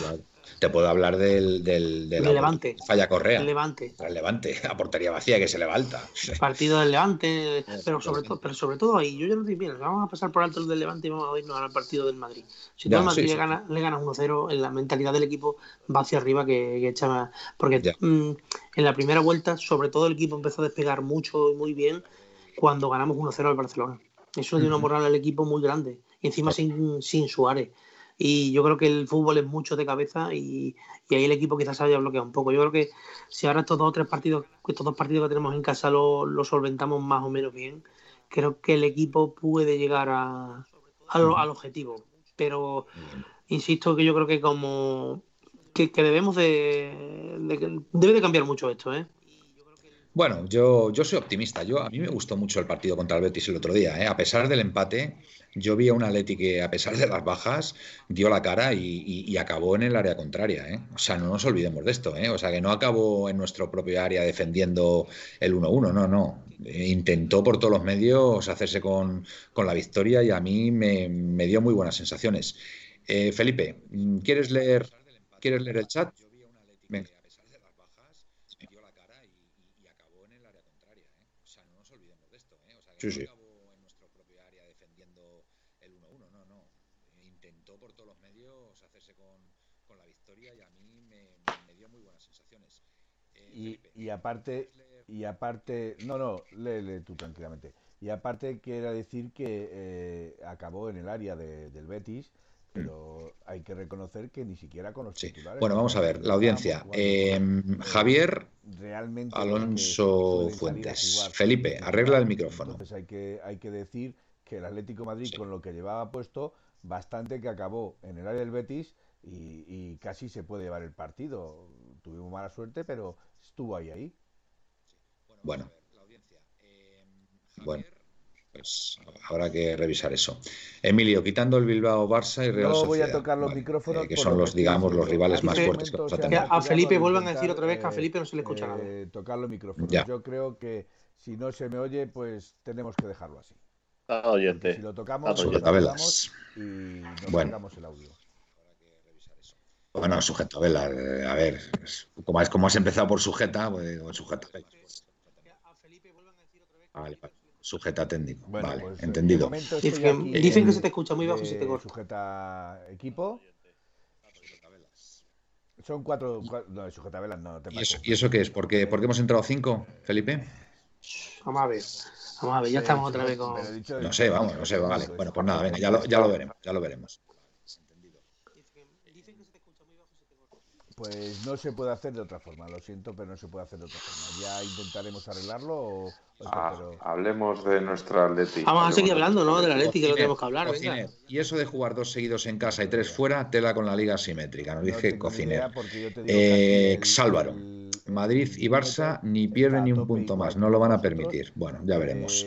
Te puedo hablar del, del, Levante. Falla Correa. El Levante. El Levante, (laughs) a portería vacía que se levanta. Partido del Levante, (laughs) pero sobre todo, pero sobre todo ahí, yo ya no estoy bien, vamos a pasar por alto el del Levante y vamos a irnos al partido del Madrid. Si tú al Madrid le, ganas le gana 1-0, en la mentalidad del equipo va hacia arriba que, que echa más. Porque mm, en la primera vuelta, sobre todo el equipo empezó a despegar mucho y muy bien cuando ganamos 1-0 al Barcelona. Eso dio una moral al equipo muy grande. Y encima sin, sin Suárez. Y yo creo que el fútbol es mucho de cabeza y, ahí el equipo quizás haya bloqueado un poco. Yo creo que si ahora estos dos o tres partidos, estos dos partidos que tenemos en casa lo, solventamos más o menos bien, creo que el equipo puede llegar a, al objetivo. Pero insisto que yo creo que como que, debemos de, debe de cambiar mucho esto, ¿eh? Bueno, yo, yo soy optimista. Yo, a mí me gustó mucho el partido contra el Betis el otro día. ¿eh? A pesar del empate, yo vi a un Atleti que, a pesar de las bajas, dio la cara y, acabó en el área contraria. ¿eh? O sea, no nos olvidemos de esto. ¿eh? O sea, que no acabó en nuestro propio área defendiendo el 1-1. No, no. Intentó por todos los medios hacerse con, la victoria y a mí me, me dio muy buenas sensaciones. Eh, Felipe, ¿quieres leer, ¿quieres leer el chat? Venga. Sí, sí. en nuestro propio área defendiendo el 1-1, no, no. Intentó por todos los medios hacerse con, con la victoria y a mí me, me dio muy buenas sensaciones. Eh, y, y, aparte, y aparte, no, no, lee, lee tú tranquilamente. Y aparte quiero decir que eh, acabó en el área de, del Betis pero hay que reconocer que ni siquiera con los titulares. Bueno, vamos a ver, la audiencia. Eh, Javier realmente Alonso Fuentes. Felipe, arregla el micrófono. Entonces hay que, hay que decir que el Atlético Madrid, con lo que llevaba puesto, bastante que acabó en el área del Betis y, casi se puede llevar el partido. Tuvimos mala suerte, pero estuvo ahí ahí. Bueno. Bueno pues habrá que revisar eso. Emilio, quitando el Bilbao Barça y Real No voy a tocar los micrófonos. Eh, que son los, digamos, los rivales más fuertes que A Felipe, vuelvan a decir otra vez que a Felipe no se le escucha nada. Eh, tocar los micrófonos. Yo creo que si no se me oye, pues tenemos que dejarlo así. oyente. Si lo tocamos, lo tocamos y nos bueno. el audio. Bueno, sujeta vela, eh, a ver, como, es, como has empezado por sujeta, pues sujeta. Vale, vale. Sujeta técnico. vale, pues, entendido. Dicen, que se te escucha muy bajo y se te corta. Sujeta equipo. Son cuatro, no, sujeta velas no. Te ¿Y, eso, ¿Y, eso, qué es? ¿Por qué, ¿Por qué hemos entrado cinco, Felipe? Vamos a ver. Vamos a ver, ya estamos otra vez con. No sé, vamos, no sé, vale. Bueno, pues nada, venga, ya lo, ya lo veremos, ya lo veremos. Pues no se puede hacer de otra forma, lo siento, pero no se puede hacer de otra forma. Ya intentaremos arreglarlo o, ah, Hablemos de nuestra Atleti. Vamos a seguir hablando, ¿no? De la Atleti, que lo tenemos que hablar. Y eso de jugar dos seguidos en casa y tres fuera, tela con la liga asimétrica, nos dije Cociner. Eh, Sálvaro. Madrid y Barça ni pierden ni un punto más, no lo van a permitir. Bueno, ya veremos.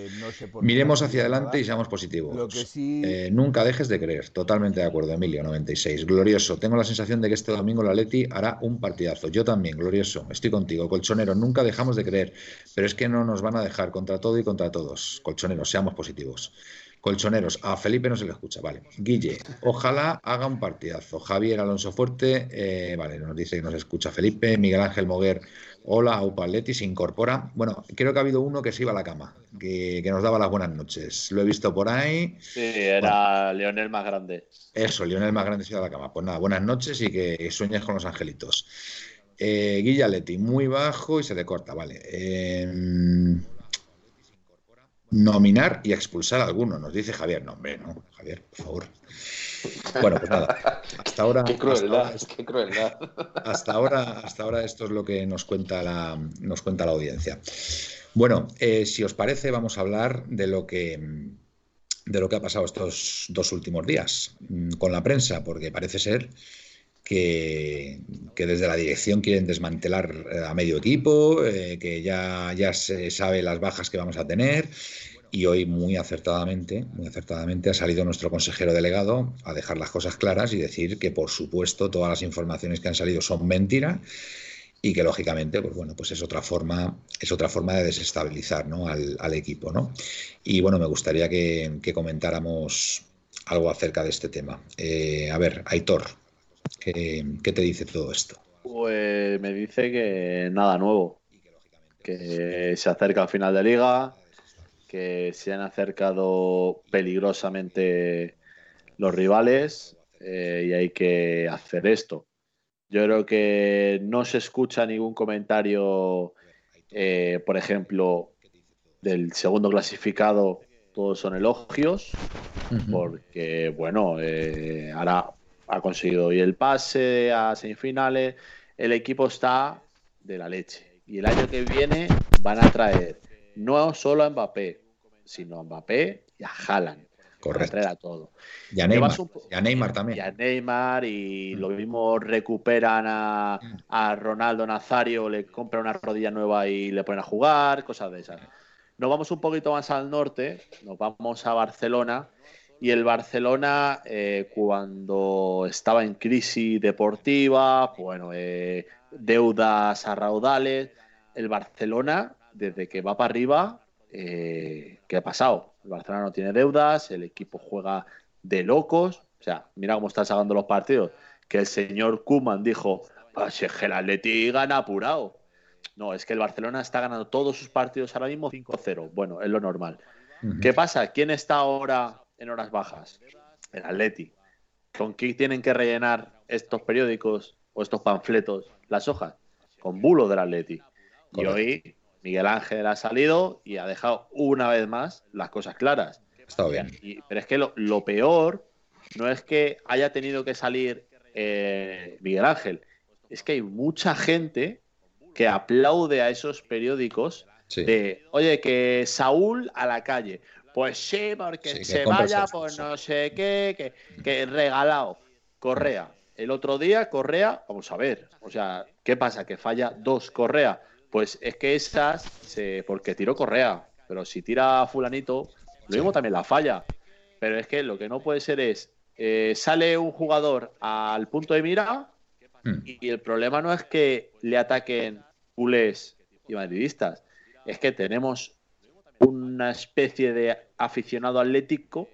Miremos hacia adelante y seamos positivos. Eh, nunca dejes de creer, totalmente de acuerdo, Emilio, 96. Glorioso, tengo la sensación de que este domingo la Leti hará un partidazo. Yo también, glorioso, estoy contigo. Colchonero, nunca dejamos de creer, pero es que no nos van a dejar contra todo y contra todos. Colchonero, seamos positivos. Colchoneros, a Felipe no se le escucha, vale. Guille, ojalá haga un partidazo. Javier Alonso Fuerte, eh, vale, nos dice que nos escucha Felipe. Miguel Ángel Moguer, hola, Aupaletti se incorpora. Bueno, creo que ha habido uno que se iba a la cama, que, nos daba las buenas noches. Lo he visto por ahí. Sí, era Leonel más grande. Eso, Leonel más grande se iba a la cama. Pues nada, buenas noches y que sueñes con los angelitos. Eh, muy bajo y se le corta, vale. Eh, nominar y expulsar a alguno, nos dice Javier. No, hombre, no, Javier, por favor. Bueno, pues nada, hasta ahora. Qué crueldad, qué crueldad. Hasta ahora, hasta ahora esto es lo que nos cuenta la, nos cuenta la audiencia. Bueno, eh, si os parece, vamos a hablar de lo que de lo que ha pasado estos dos últimos días mm, con la prensa, porque parece ser que, desde la dirección quieren desmantelar eh, a medio equipo, eh, que ya, ya se sabe las bajas que vamos a tener. Y hoy muy acertadamente, muy acertadamente ha salido nuestro consejero delegado a dejar las cosas claras y decir que por supuesto todas las informaciones que han salido son mentira y que lógicamente pues bueno pues es otra forma es otra forma de desestabilizar ¿no? al, equipo ¿no? y bueno me gustaría que, comentáramos algo acerca de este tema eh, a ver Aitor ¿Qué, te dice todo esto? Pues me dice que nada nuevo, que se acerca al final de liga, que se han acercado peligrosamente los rivales eh, y hay que hacer esto. Yo creo que no se escucha ningún comentario, eh, por ejemplo, del segundo clasificado, todos son elogios, porque, bueno, eh, ahora ha conseguido hoy el pase a semifinales, el equipo está de la leche. Y el año que viene van a traer no solo a Mbappé, sino a Mbappé y a Haaland. Correcto. Traer a todo. Y a Neymar, también. Y a Neymar y mm. lo mismo recuperan a, mm. a, Ronaldo Nazario, le compran una rodilla nueva y le ponen a jugar, cosas de esas. Nos vamos un poquito más al norte, nos vamos a Barcelona y el Barcelona, eh, cuando estaba en crisis deportiva, bueno, eh, deudas a raudales, el Barcelona, desde que va para arriba, eh, ¿qué ha pasado? El Barcelona no tiene deudas, el equipo juega de locos. O sea, mira cómo están sacando los partidos. Que el señor Kuman dijo, pues es que el Atleti gana apurado. No, es que el Barcelona está ganando todos sus partidos ahora mismo 5-0. Bueno, es lo normal. ¿Qué pasa? ¿Quién está ahora en horas bajas. El Atleti. ¿Con qué tienen que rellenar estos periódicos o estos panfletos las hojas? Con bulo del Atleti. Y hoy Miguel Ángel ha salido y ha dejado una vez más las cosas claras. Está bien. pero es que lo, peor no es que haya tenido que salir eh, Miguel Ángel, es que hay mucha gente que aplaude a esos periódicos de, oye, que Saúl a la calle. Pues sí, porque se vaya, pues no sé qué, que, que regalado. Correa. El otro día, Correa, vamos a ver, o sea, ¿qué pasa? Que falla dos Correa. Pues es que esas, se, porque tiró Correa, pero si tira Fulanito, lo mismo también la falla. Pero es que lo que no puede ser es, eh, sale un jugador al punto de mira hmm. y, el problema no es que le ataquen culés y madridistas, es que tenemos una especie de aficionado atlético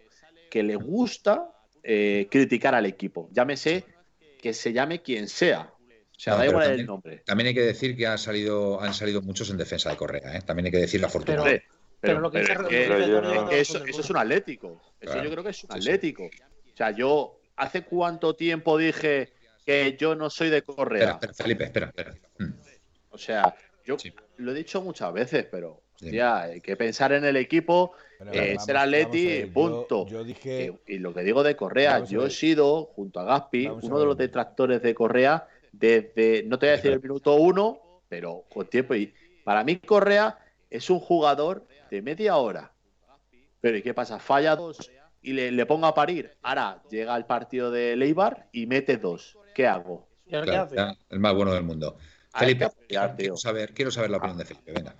que le gusta eh, criticar al equipo. Llámese que se llame quien sea. O sea, da igual el nombre. También hay que decir que ha salido, han salido muchos en defensa de Correa. ¿eh? También hay que decir la fortuna. Pero, lo que, es que, eso, es un atlético. Eso yo creo que es un atlético. O sea, yo hace cuánto tiempo dije que yo no soy de Correa. Espera, Felipe, espera, espera. Mm. O sea, yo lo he dicho muchas veces, pero ya, hay que pensar en el equipo, eh, ser Atleti, punto. y, lo que digo de Correa, yo he sido, junto a Gaspi, uno de los detractores de Correa desde, no te voy a decir el minuto uno, pero con tiempo. Y para mí Correa es un jugador de media hora. Pero ¿y qué pasa? Falla dos y le, pongo a parir. Ahora llega el partido de Leibar y mete dos. ¿Qué hago? el más bueno del mundo. Felipe, quiero, saber, quiero saber la opinión de Felipe. Venga.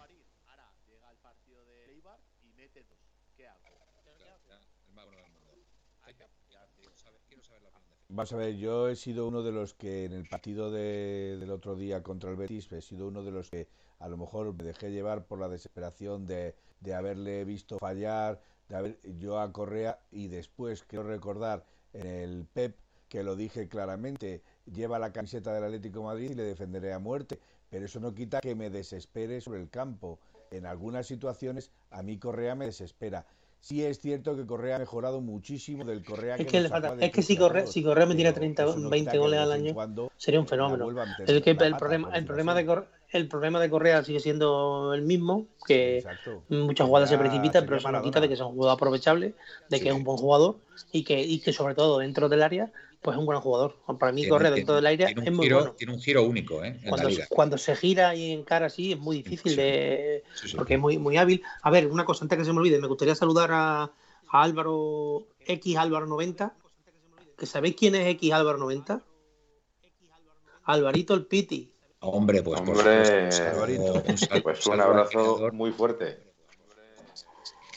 Vamos a ver, yo he sido uno de los que en el partido del otro día contra el Betis, he sido uno de los que a lo mejor me dejé llevar por la desesperación de, de haberle visto fallar, de haber yo a Correa y después quiero recordar en el PEP que lo dije claramente, lleva la camiseta del Atlético Madrid y le defenderé a muerte, pero eso no quita que me desespere sobre el campo. En algunas situaciones a mí Correa me desespera sí es cierto que Correa ha mejorado muchísimo del Correa es que, le falta, es que si Correa, si Correa me tira 30 20 goles al año sería un fenómeno. el, que, el problema el problema de Correa, el problema de Correa sigue siendo el mismo que muchas jugadas se precipitan pero eso no quita de que es un jugador aprovechable de que es un buen jugador y que, y que sobre todo dentro del área pues es un buen jugador. Para mí, corre dentro del aire es muy bueno. Tiene un giro único, ¿eh? cuando, se gira y encara así es muy difícil de. porque es muy, muy hábil. A ver, una cosa antes que se me olvide, me gustaría saludar a, Álvaro X Álvaro 90. ¿Que sabéis quién es X Álvaro 90? Alvarito el Piti. Hombre, pues Hombre, pues un abrazo muy fuerte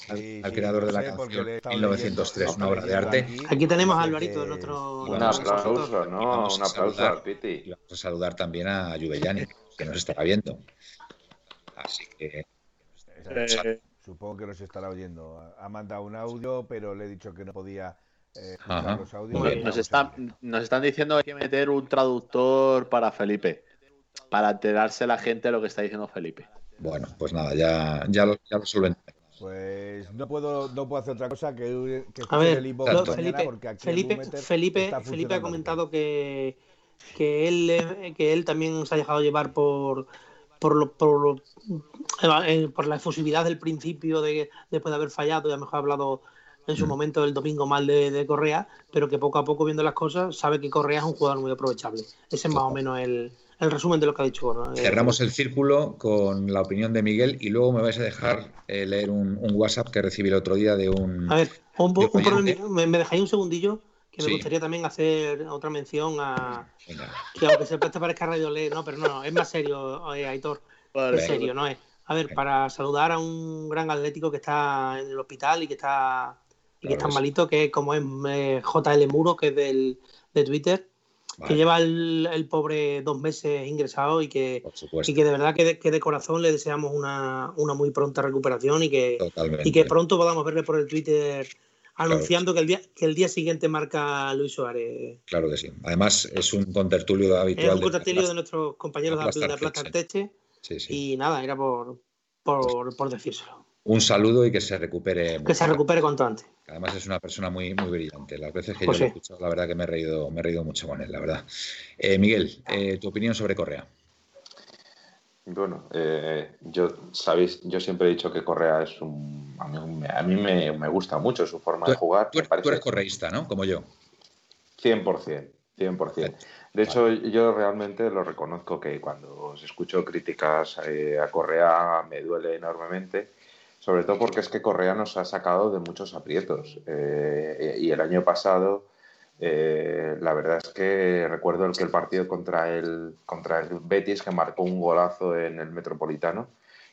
al, creador de la canción 1903, una obra de arte. Aquí tenemos a Alvarito, el otro. Un aplauso, ¿no? Un aplauso a Piti. Y vamos a saludar también a Juvellani, que nos estará viendo. Así que. Eh, supongo que nos estará oyendo. Ha mandado un audio, pero le he dicho que no podía eh, los audios. Nos, están, nos están diciendo que hay que meter un traductor para Felipe, para enterarse la gente de lo que está diciendo Felipe. Bueno, pues nada, ya, ya, lo, ya lo Pues no puedo, no puedo hacer otra cosa que, que a ver, el Felipe, porque aquí Felipe, Felipe, Felipe ha comentado que, que él que él también se ha dejado llevar por por, por, eh, por la efusividad del principio de después de haber fallado, ya mejor ha hablado en su mm. momento el domingo mal de, Correa, pero que poco a poco viendo las cosas sabe que Correa es un jugador muy aprovechable. Ese es más o menos el, el resumen de lo que ha dicho. Cerramos el círculo con la opinión de Miguel y luego me vais a dejar eh, leer un, WhatsApp que recibí el otro día de un. A ver, me, dejáis un segundillo que me gustaría también hacer otra mención a. Que aunque se parezca Radio Lee, no, pero no, es más serio, eh, Aitor. es serio, no es. A ver, para saludar a un gran atlético que está en el hospital y que está y que está malito, que como es eh, JL Muro, que es del, de Twitter que lleva el, pobre dos meses ingresado y que, y que de verdad que de, corazón le deseamos una, muy pronta recuperación y que, y que pronto podamos verle por el Twitter anunciando que, el día, que el día siguiente marca Luis Suárez. Claro que sí. Además es un contertulio habitual. Es un contertulio de, nuestros compañeros de, la Plata Arteche. Y nada, era por, por, por decírselo un saludo y que se recupere. Que se recupere cuanto antes. Además es una persona muy, muy brillante. Las veces que pues yo lo he escuchado, la verdad que me he reído, me he reído mucho con él, la verdad. Eh, Miguel, eh, tu opinión sobre Correa. Bueno, eh, yo sabéis, yo siempre he dicho que Correa es un. A mí, me, gusta mucho su forma de jugar. Tú, eres correísta, ¿no? Como yo. 100%, 100%. De hecho, yo realmente lo reconozco que cuando os escucho críticas a Correa me duele enormemente sobre todo porque es que Correa nos ha sacado de muchos aprietos. Eh, y el año pasado, eh, la verdad es que recuerdo el que el partido contra el, contra el Betis, que marcó un golazo en el Metropolitano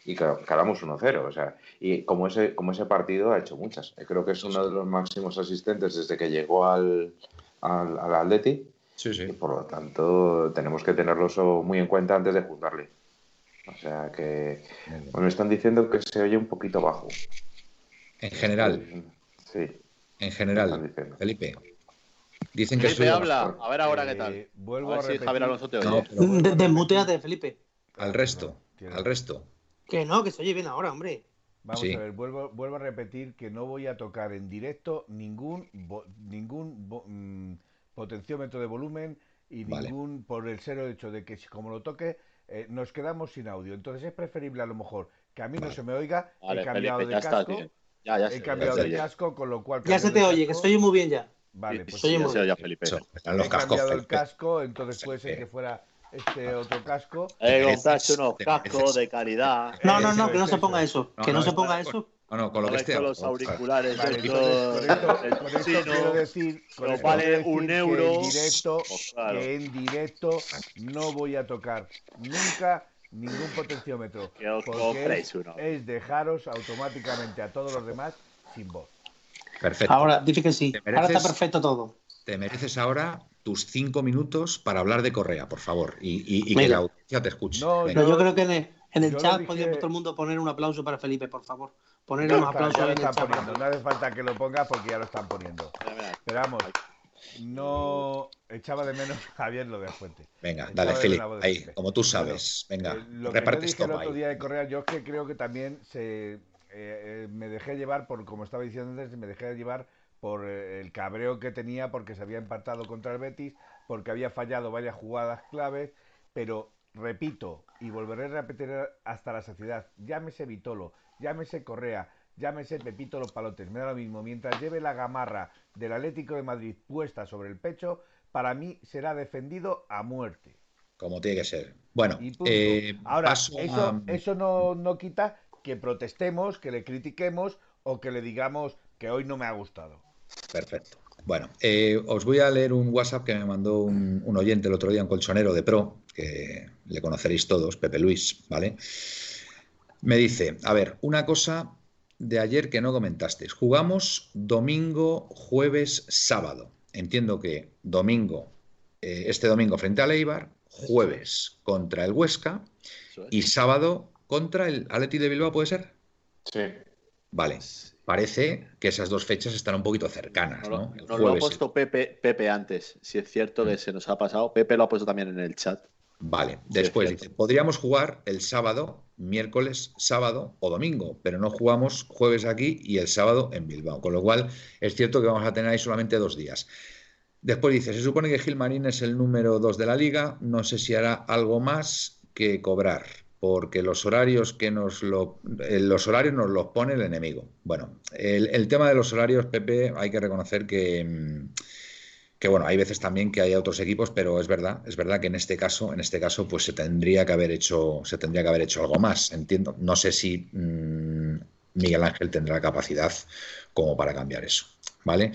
y quedamos 1-0. O sea, y como ese, como ese partido ha hecho muchas. Eh, creo que es uno de los máximos asistentes desde que llegó al, al, al Atleti. Sí, sí. Y por lo tanto, tenemos que tenerlo muy en cuenta antes de juzgarle. O sea que me están diciendo que se oye un poquito bajo. En general. Sí. En general. Felipe. Dicen que Felipe habla. A ver ahora qué tal. Eh, vuelvo a, ver si Javier Alonso te oye. Desmuteate, Felipe. Al resto. Al resto. Que no, que se oye bien ahora, hombre. Vamos a ver, vuelvo, vuelvo, a repetir que no voy a tocar en directo ningún ningún mm, potenciómetro de volumen y ningún por el cero hecho de que como lo toque eh, nos quedamos sin audio. Entonces es preferible a lo mejor que a mí no se me oiga, he cambiado de casco, he cambiado de casco, con lo cual... Ya se te oye, que estoy muy bien ya. Vale, pues sí, ya ya Felipe. he cambiado el casco, entonces puede ser que fuera este otro casco. Eh, unos cascos de calidad. No, no, no, que no se ponga eso. que no, se ponga eso. No, no, con lo que esté. los auriculares vale, con esto, quiero decir, con vale un euro. en directo, pues que en directo no voy a tocar nunca ningún potenciómetro. Que os compréis uno. Es dejaros automáticamente a todos los demás sin voz. Perfecto. Ahora, dice que sí. Ahora está perfecto todo. Te mereces ahora tus cinco minutos para hablar de Correa, por favor, y, y, que la audiencia te escuche. No, yo creo que en el, chat podríamos todo el mundo poner un aplauso para Felipe, por favor. Poner un aplauso en el chat. no hace falta que lo ponga porque ya lo están poniendo. Esperamos. No echaba de menos a Javier lo de Fuente. Venga, dale, Felipe. Ahí, como tú sabes. Venga, eh, lo reparte que yo dije el otro día de Correa, yo es que creo que también se, eh, eh, me dejé llevar, por como estaba diciendo antes, me dejé llevar por el cabreo que tenía porque se había empatado contra el Betis, porque había fallado varias jugadas claves, pero repito y volveré a repetir hasta la saciedad, llámese Vitolo, llámese Correa, llámese Pepito los palotes, me da lo mismo, mientras lleve la gamarra del Atlético de Madrid puesta sobre el pecho, para mí será defendido a muerte. Como tiene que ser. Bueno, eh, ahora, eso, eso no, no quita que protestemos, que le critiquemos o que le digamos que hoy no me ha gustado. Perfecto. Bueno, eh, os voy a leer un WhatsApp que me mandó un, oyente el otro día, un colchonero de pro, que le conoceréis todos, Pepe Luis, ¿vale? Me dice, a ver, una cosa de ayer que no comentasteis. Jugamos domingo, jueves, sábado. Entiendo que domingo, eh, este domingo frente a Leibar, jueves contra el Huesca y sábado contra el Atleti de Bilbao, ¿puede ser? Sí. Vale. Parece que esas dos fechas están un poquito cercanas, ¿no? Nos lo ha puesto Pepe, Pepe antes. Si es cierto que mm. se nos ha pasado. Pepe lo ha puesto también en el chat. Vale, después dice, podríamos jugar el sábado, miércoles, sábado o domingo, pero no jugamos jueves aquí y el sábado en Bilbao, con lo cual es cierto que vamos a tener ahí solamente dos días. Después dice, se supone que Gilmarín es el número dos de la liga, no sé si hará algo más que cobrar, porque los horarios que nos lo, eh, los horarios nos los pone el enemigo. Bueno, el, el tema de los horarios, Pepe, hay que reconocer que mm, que bueno, hay veces también que hay otros equipos, pero es verdad, es verdad que en este caso, en este caso, pues se tendría que haber hecho, se tendría que haber hecho algo más. Entiendo, no sé si mm, Miguel Ángel tendrá capacidad como para cambiar eso, ¿vale?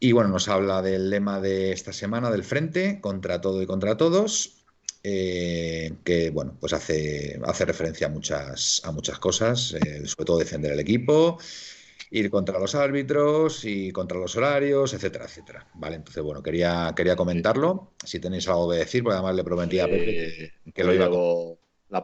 Y bueno, nos habla del lema de esta semana del frente, contra todo y contra todos, eh, que bueno, pues hace, hace referencia a muchas, a muchas cosas, eh, sobre todo defender el equipo, ir contra los árbitros y contra los horarios, etcétera, etcétera. Vale, entonces, bueno, quería, quería comentarlo. Si tenéis algo que decir, porque además le prometí a Pepe que, lo iba a...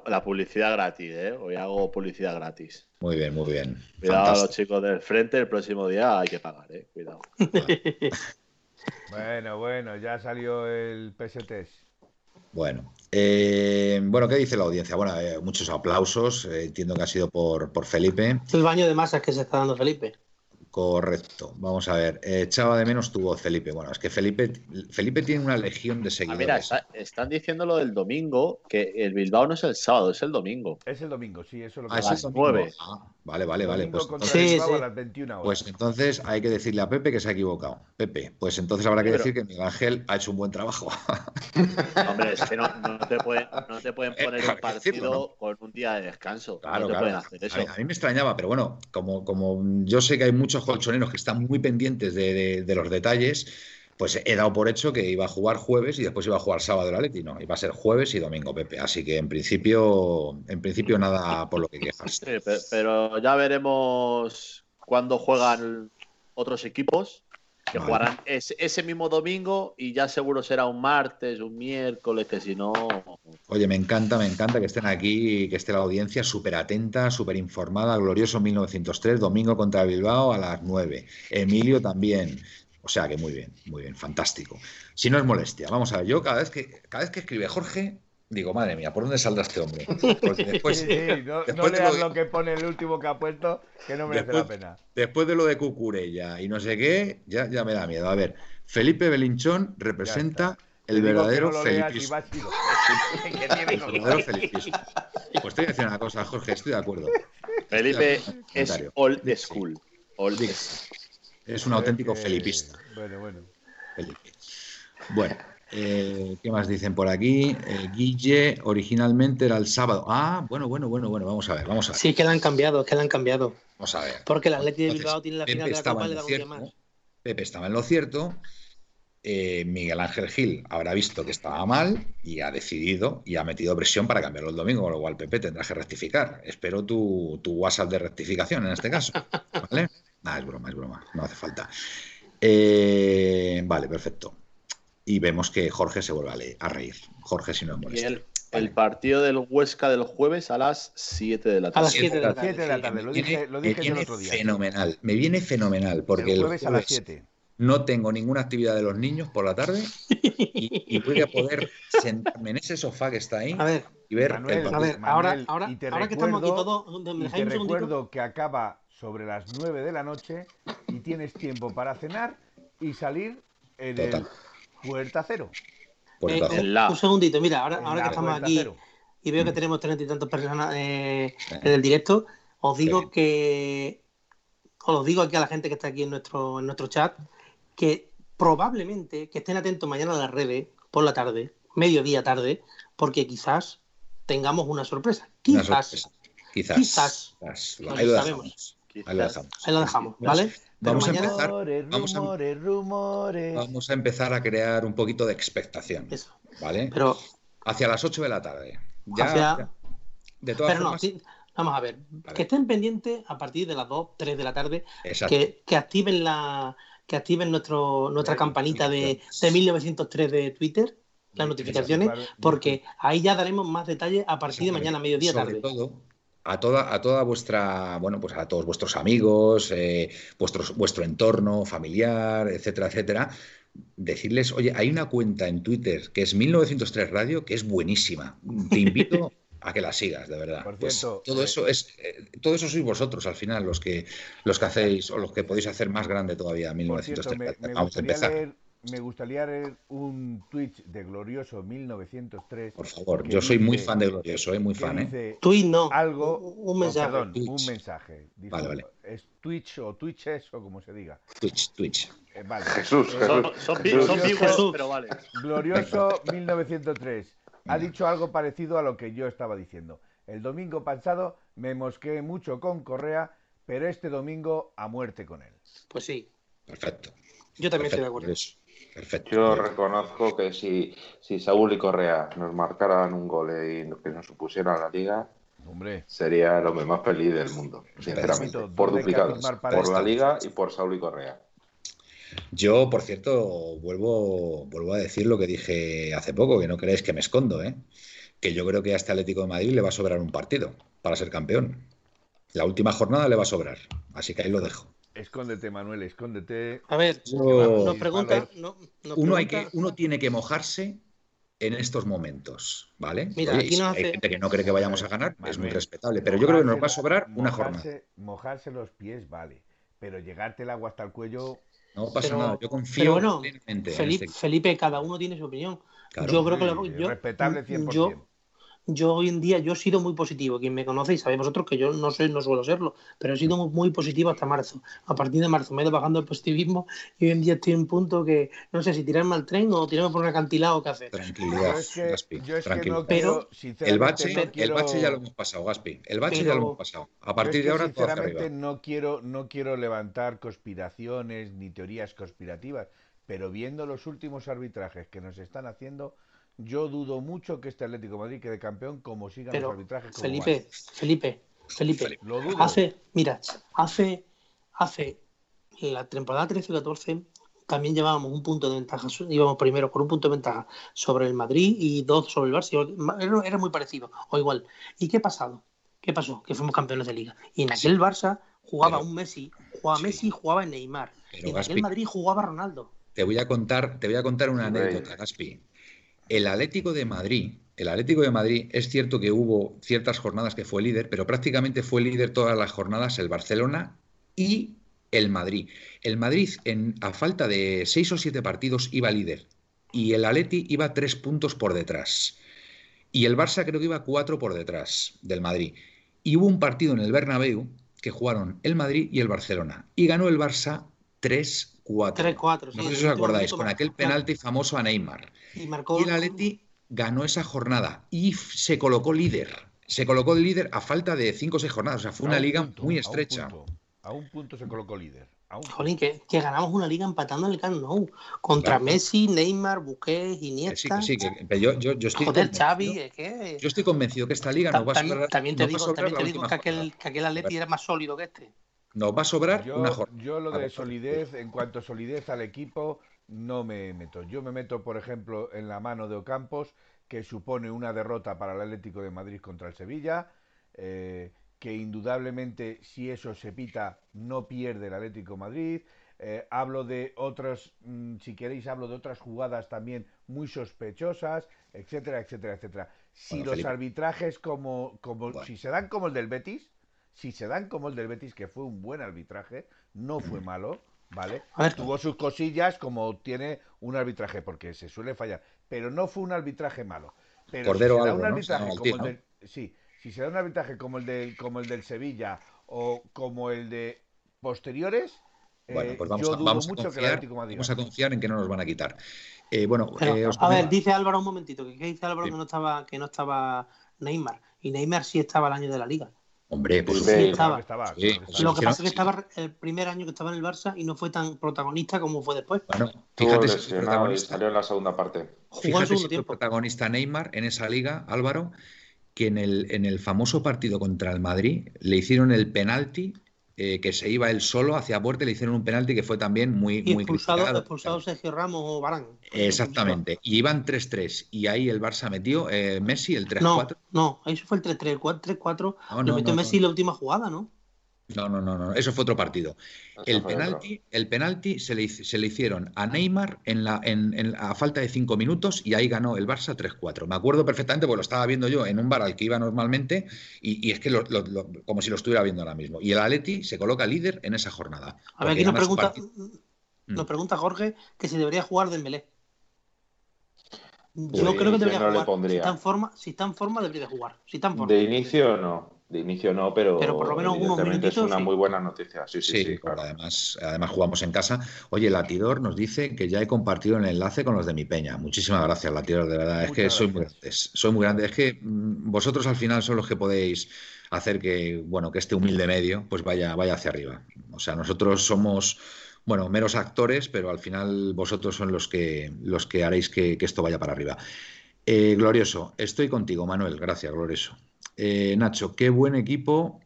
La, publicidad gratis, ¿eh? Hoy hago publicidad gratis. Muy bien, muy bien. Cuidado a los chicos del frente, el próximo día hay que pagar, ¿eh? Cuidado. (laughs) bueno, bueno, ya salió el PST. Bueno, eh, bueno, ¿qué dice la audiencia? Bueno, eh, muchos aplausos. Eh, entiendo que ha sido por, por Felipe. El baño de masas que se está dando Felipe. Correcto. Vamos a ver. echaba de menos tu voz, Felipe. Bueno, es que Felipe, Felipe tiene una legión de ah, seguidores. están diciendo lo del domingo, que el Bilbao no es el sábado, es el domingo. Es el domingo, sí, eso lo que ah, es el 9. Ah, vale, vale, vale. Pues entonces, pues entonces hay que decirle a Pepe que se ha equivocado. Pepe, pues entonces habrá que decir que Miguel Ángel ha hecho un buen trabajo. (laughs) Hombre, es que no, te, pueden, no te pueden eh, poner un partido con un día de descanso. Claro, no te Pueden hacer eso. A, mí, me extrañaba, pero bueno, como, como yo sé que hay muchos colchoneros que están muy pendientes de, los detalles, pues he dado por hecho que iba a jugar jueves y después iba a jugar sábado el Atleti, no, iba a ser jueves y domingo Pepe, así que en principio, en principio nada por lo que quejas. pero ya veremos cuándo juegan otros equipos que jugarán ese, mismo domingo y ya seguro será un martes, un miércoles, que si no... Oye, me encanta, me encanta que estén aquí, que esté la audiencia súper atenta, súper informada. Glorioso 1903, domingo contra Bilbao a las 9. Emilio también. O sea que muy bien, muy bien, fantástico. Si no es molestia, vamos a ver, yo cada vez que, cada vez que escribe Jorge, digo, madre mía, ¿por dónde saldrá este hombre? (laughs) después, no, leas lo, que pone el último que ha puesto, que no merece la pena. Después de lo de Cucurella y no sé qué, ya, ya me da miedo. A ver, Felipe Belinchón representa el verdadero felipismo. (laughs) el verdadero felipismo. Pues estoy diciendo una cosa, Jorge, estoy de acuerdo. Felipe es old school. Old Es un auténtico felipista. Bueno, bueno. Felipe. Bueno, eh, ¿Qué más dicen por aquí? Eh, Guille originalmente era el sábado. Ah, bueno, bueno, bueno, bueno, vamos a ver, vamos a ver. Sí, que la han cambiado, que la han cambiado. Vamos a ver. Porque el Atleti de Bilbao tiene la final de la Copa de la más. Pepe estaba en lo cierto. Eh, Miguel Ángel Gil habrá visto que estaba mal y ha decidido y ha metido presión para cambiarlo el domingo, con lo cual Pepe tendrá que rectificar. Espero tu, tu WhatsApp de rectificación en este caso. (laughs) ¿Vale? Nada, es broma, es broma, no hace falta. vale, perfecto y vemos que Jorge se vuelve a, reír. Jorge, si no es molesto. El, el, partido del Huesca del jueves a las 7 de la tarde. A las 7 de la tarde. Lo dije, lo dije el otro día. Fenomenal. Me viene fenomenal. Porque el jueves, a las 7 no tengo ninguna actividad de los niños por la tarde y, voy a poder sentarme en ese sofá que está ahí y ver el partido. A ver, ahora, ahora, ahora que estamos aquí todos, te recuerdo que acaba sobre las 9 de la noche y tienes tiempo para cenar y salir en el Puerta cero. Eh, un segundito, mira, ahora, ahora que estamos aquí y veo que mm. tenemos treinta y tantas personas eh, en el directo, os digo que os digo aquí a la gente que está aquí en nuestro, en nuestro chat que probablemente que estén atentos mañana a las redes por la tarde, mediodía tarde, porque quizás tengamos una sorpresa. Quizás. Quizás. Ahí, lo dejamos. Ahí lo dejamos. Ahí lo dejamos, ¿vale? Vamos a, empezar, vamos, a, empezar a crear un poquito de expectación. ¿Vale? Pero, hacia las 8 de la tarde. Ya, de todas pero formas, no, vamos a ver, que estén pendientes a partir de las 2, 3 de la tarde, que, que, activen la que activen nuestro, nuestra campanita de, de 1903 de Twitter, las notificaciones, porque ahí ya daremos más detalles a partir de mañana, mediodía, sobre tarde. Todo, a toda, a toda vuestra, bueno, pues a todos vuestros amigos, eh, vuestro entorno familiar, etcétera, etcétera, decirles, oye, hay una cuenta en Twitter que es 1903 Radio, que es buenísima. Te invito (laughs) a que la sigas, de verdad. Pues todo eh, eso es, eh, todo eso sois vosotros al final los que los que hacéis o los que podéis hacer más grande todavía 1903. Vamos a empezar me gustaría leer un tweet de Glorioso 1903. Por favor, yo soy muy fan de Glorioso, ¿eh? muy fan. ¿eh? Tweet no. Algo, un mensaje. perdón, un mensaje. vale, vale. Es Twitch o Twitches o como se diga. Twitch, Twitch. Eh, vale. Jesús, eh, Jesús. Son, son, pero vale. Glorioso 1903. Ha dicho algo parecido a lo que yo estaba diciendo. El domingo pasado me mosqué mucho con Correa, pero este domingo a muerte con él. Pues sí. Perfecto. Yo también estoy de acuerdo. Perfecto. Yo reconozco que si, si Saúl y Correa nos marcaran un gol y que nos supusieran la liga, Hombre. sería el hombre más feliz del mundo, sinceramente. Por duplicados. Por la liga y por Saúl y Correa. Yo, por cierto, vuelvo, vuelvo a decir lo que dije hace poco, que no creéis que me escondo, ¿eh? que yo creo que a este Atlético de Madrid le va a sobrar un partido para ser campeón. La última jornada le va a sobrar, así que ahí lo dejo. Escóndete, Manuel, escóndete. A ver, nos pregunta. uno, Hay que, uno tiene que mojarse en estos momentos, ¿vale? Mira, aquí hay gente que no cree que vayamos a ganar, es muy respetable, pero yo creo que nos va a sobrar una jornada. Mojarse los pies, vale, pero llegarte el agua hasta el cuello. No pasa nada, yo confío pero Felipe, este Felipe, cada uno tiene su opinión. yo creo que lo, yo, respetable 100%. Yo, yo hoy en día yo he sido muy positivo. Quien me conoce y sabéis vosotros que yo no soy, no suelo serlo, pero he sido muy, positivo hasta marzo. A partir de marzo me he ido bajando el positivismo y hoy en día estoy en un punto que no sé si tirarme al tren o tirarme por un acantilado o qué hacer. Tranquilidad, Gaspi. pero el bache, el bache ya lo hemos pasado, Gaspi. El bache ya lo hemos pasado. A partir de ahora sinceramente no quiero no quiero levantar conspiraciones ni teorías conspirativas, pero viendo los últimos arbitrajes que nos están haciendo yo dudo mucho que este Atlético de Madrid quede campeón como sigan los arbitrajes. Felipe, Felipe, Felipe, Hace, mira, hace, hace la temporada 13-14 también llevábamos un punto de ventaja, íbamos primero con un punto de ventaja sobre el Madrid y dos sobre el Barça, era, muy parecido, o igual. ¿Y qué ha pasado? ¿Qué pasó? Que fuimos campeones de liga. Y en aquel Barça jugaba un Messi, jugaba Messi, jugaba Neymar. y en aquel Madrid jugaba Ronaldo. Te voy a contar, te voy a contar una anécdota, Gaspi. El Atlético de Madrid, el Atlético de Madrid, es cierto que hubo ciertas jornadas que fue líder, pero prácticamente fue líder todas las jornadas el Barcelona y el Madrid. El Madrid, a falta de seis o siete partidos, iba líder y el Atleti iba tres puntos por detrás. Y el Barça creo que iba cuatro por detrás del Madrid. Y hubo un partido en el Bernabéu que jugaron el Madrid y el Barcelona. Y ganó el Barça 3 3-4. No sé si os acordáis, con aquel penalti famoso a Neymar. Y, marcó... el Atleti ganó esa jornada y se colocó líder. Se colocó líder a falta de 5 o 6 jornadas. O sea, fue una liga muy estrecha. A un, punto, se colocó líder. Jolín, que, que, ganamos una liga empatando en el Camp Nou. Contra Messi, Neymar, Busquets, Iniesta. Sí, sí, que, yo, yo, yo, estoy Joder, Xavi, ¿qué? Yo estoy convencido que esta liga nos va a sobrar. También te digo, también te digo que, aquel, que aquel Atleti era más sólido que este. Nos va a sobrar yo, una jornada. Yo lo de solidez, en cuanto a solidez al equipo, no me meto. Yo me meto, por ejemplo, en la mano de Ocampos, que supone una derrota para el Atlético de Madrid contra el Sevilla, eh, que indudablemente si eso se pita no pierde el Atlético de Madrid. Eh, hablo de otras, mm, si queréis, hablo de otras jugadas también muy sospechosas, etcétera, etcétera, etcétera. Si los arbitrajes como, como si se dan como el del Betis, si se dan como el del Betis, que fue un buen arbitraje, no fue malo, ¿vale? Tuvo sus cosillas como tiene un arbitraje, porque se suele fallar, pero no fue un arbitraje malo. Pero si se da un arbitraje como el del, sí, si se da un arbitraje como el del, como el del Sevilla o como el de posteriores, bueno, pues vamos, a, vamos, a confiar, vamos a confiar en que no nos van a quitar. Eh, bueno, eh, a ver, dice Álvaro un momentito, que dice Álvaro que no estaba, que no estaba Neymar, y Neymar sí estaba el año de la liga. Hombre, pues sí, estaba. Lo que pasa es que estaba el primer año que estaba en el Barça y no fue tan protagonista como fue después. Bueno, fíjate si salió en la segunda parte. fíjate si fue protagonista Neymar en esa liga, Álvaro, que en el, en el famoso partido contra el Madrid le hicieron el penalti eh, que se iba él solo hacia puerta, le hicieron un penalti que fue también muy, y muy expulsado, expulsado Sergio Ramos o Barán. Exactamente. Y iban 3-3. Y ahí el Barça metió eh, Messi el 3-4. No, no, ahí fue el 3-3. El 3-4 lo metió Messi en la última jugada, ¿no? No, no, no, no, eso fue otro partido. El penalti, el penalti se le, se le hicieron a Neymar en la, en, a falta de cinco minutos y ahí ganó el Barça 3-4. Me acuerdo perfectamente porque lo estaba viendo yo en un bar al que iba normalmente y, es que lo, como si lo estuviera viendo ahora mismo. Y el Atleti se coloca líder en esa jornada. A ver, aquí nos pregunta, nos pregunta Jorge que si debería jugar Dembélé. Yo creo que debería jugar. Si está, en forma, si está en forma, debería jugar. Si está en forma. De inicio no de inicio no, pero, pero por lo menos unos es una muy buena noticia. Sí, sí, sí, claro. además, además jugamos en casa. Oye, Latidor nos dice que ya he compartido el enlace con los de mi peña. Muchísimas gracias, Latidor, de verdad. es que soy muy grande. Soy muy grande. Es que mm, vosotros al final son los que podéis hacer que, bueno, que este humilde medio pues vaya, vaya hacia arriba. O sea, nosotros somos bueno, meros actores, pero al final vosotros son los que, los que haréis que, esto vaya para arriba. Eh, glorioso, estoy contigo, Manuel. Gracias, Glorioso. Eh, Nacho, qué buen equipo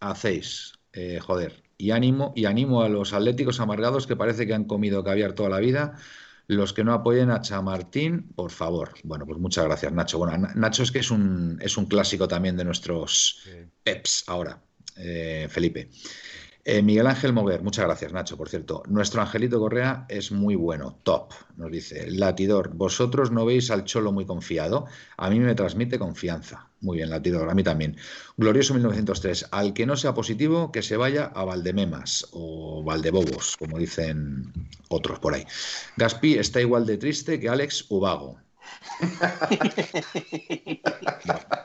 hacéis. Eh, joder. Y ánimo, y animo a los atléticos amargados que parece que han comido caviar toda la vida. Los que no apoyen a Chamartín, por favor. Bueno, pues muchas gracias, Nacho. Bueno, Nacho es que es un, es un clásico también de nuestros peps ahora, eh, Felipe. Eh, Miguel Ángel Mover, muchas gracias, Nacho, por cierto. Nuestro Angelito Correa es muy bueno, top, nos dice. Latidor, vosotros no veis al Cholo muy confiado. A mí me transmite confianza. Muy bien, Latidor, a mí también. Glorioso 1903, al que no sea positivo, que se vaya a Valdememas o Valdebobos, como dicen otros por ahí. Gaspi está igual de triste que Alex Ubago. (laughs)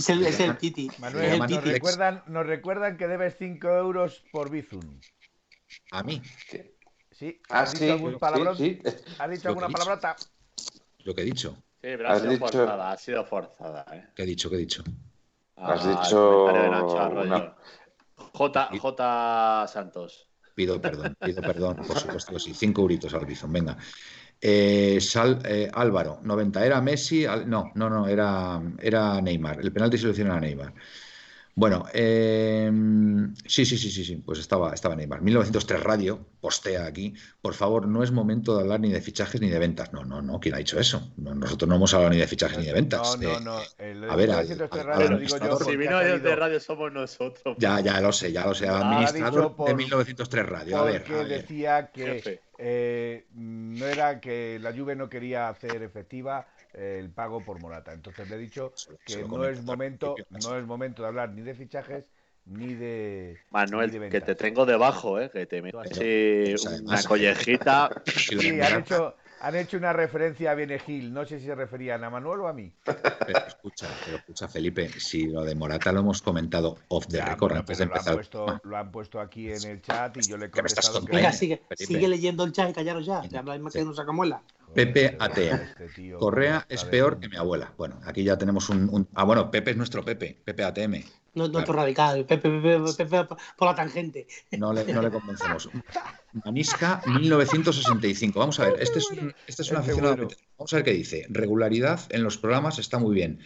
Es el, es el Titi. Manuel, nos, recuerdan, nos recuerdan que debes 5 euros por Bizum. ¿A mí? Sí. ¿Has dicho, algún palabrón? ¿Has dicho alguna palabrota? Lo que he dicho. Sí, pero ha sido forzada, ha sido forzada. ¿eh? ¿Qué he dicho? ¿Qué he dicho? Has ah, dicho. J, J. Santos. Pido perdón, pido perdón, por supuesto que sí. Cinco euritos al Bizum, venga. Eh, eh, Álvaro, 90, ¿era Messi? No, no, no, era, era Neymar. El penalti se a Neymar. Bueno, em, sí, sí, sí, sí, sí, pues estaba, estaba Neymar. 1903 Radio, postea aquí, por favor, no es momento de hablar ni de fichajes ni de ventas. No, no, no, ¿quién ha dicho eso? nosotros no hemos hablado ni de fichajes ni de ventas. No, no, no. a ver, si vino de radio somos nosotros. Ya, ya lo sé, ya lo sé. Administrador de 1903 Radio. A ver. Porque decía que eh, no era que la Juve no quería hacer efectiva el pago por Morata. Entonces le he dicho que no es momento, no es momento de hablar ni de fichajes ni de Manuel, que te tengo debajo, ¿eh? que te meto así una collejita. (laughs) Sí, han hecho, han hecho una referencia a Benegil. No sé si se referían a Manuel o a mí. Pero escucha, pero escucha, Felipe, si lo de Morata lo hemos comentado off the record antes de empezar. Lo han, puesto, lo han, puesto, aquí en el chat y yo le he contestado que. Venga, sigue, sigue leyendo el chat y callaros ya. Ya habláis más que nos sacamuela. Pepe Atea. Este Correa es peor que mi abuela. Bueno, aquí ya tenemos un, Ah, bueno, Pepe es nuestro Pepe, Pepe ATM. No, no radical, Pepe, Pepe, Pepe, por la tangente. No le, no le convencemos. Manisca 1965. Vamos a ver, este es, un, este es una Vamos a ver qué dice. Regularidad en los programas está muy bien.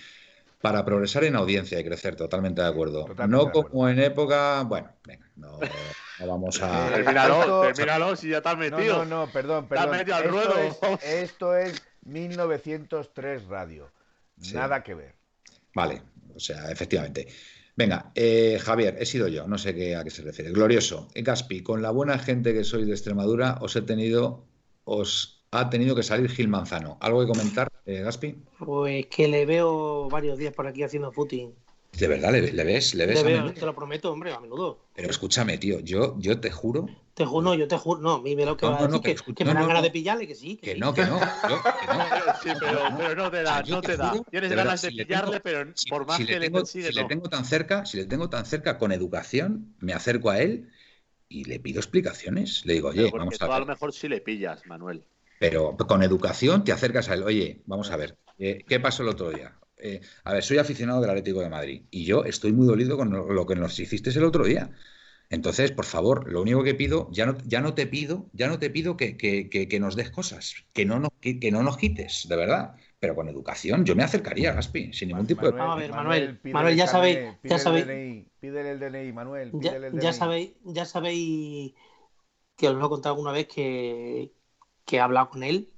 Para progresar en audiencia y crecer, totalmente de acuerdo. no como en época. Bueno, venga, no. No vamos a. Termínalo, termínalo si ya estás metido. No, no, no, perdón, perdón. Estás metido al esto ruedo. Es, esto es 1903 Radio. Nada que ver. Vale, o sea, efectivamente. Venga, eh, Javier, he sido yo, no sé qué, a qué se refiere. Glorioso. Gaspi, con la buena gente que sois de Extremadura, os he tenido, os ha tenido que salir Gil Manzano. ¿Algo que comentar, eh, Gaspi? Pues que le veo varios días por aquí haciendo footing. ¿De verdad le, ves? ¿Le ves te lo prometo, hombre, a menudo. Pero escúchame, tío, yo, yo te juro. Te juro, no, yo te juro, no, mí me lo que va a decir, que, que, me dan ganas de pillarle, que sí. Que, no, que no. (laughs) Yo, que no. (laughs) Sí, pero, pero no te da, no te da. Tienes ganas de pillarle, pero por más que le tengo, Si le tengo tan cerca, si le tengo tan cerca con educación, me acerco a él y le pido explicaciones. Le digo, oye, vamos a ver. a lo mejor si le pillas, Manuel. Pero con educación te acercas a él, oye, vamos a ver, eh, ¿qué pasó el otro día? Eh, a ver, soy aficionado del Atlético de Madrid y yo estoy muy dolido con lo que nos hiciste el otro día. Entonces, por favor, lo único que pido, ya no, ya no te pido, ya no te pido que, nos des cosas, que no nos, que, no nos quites, de verdad. pero con educación. Yo me acercaría a Gaspi, sin ningún tipo de. Vamos a ver, Manuel, Manuel, ya sabéis, ya sabéis. Pídele el DNI, Manuel. Ya, sabéis, ya sabéis que os lo he contado alguna vez que, que he hablado con él.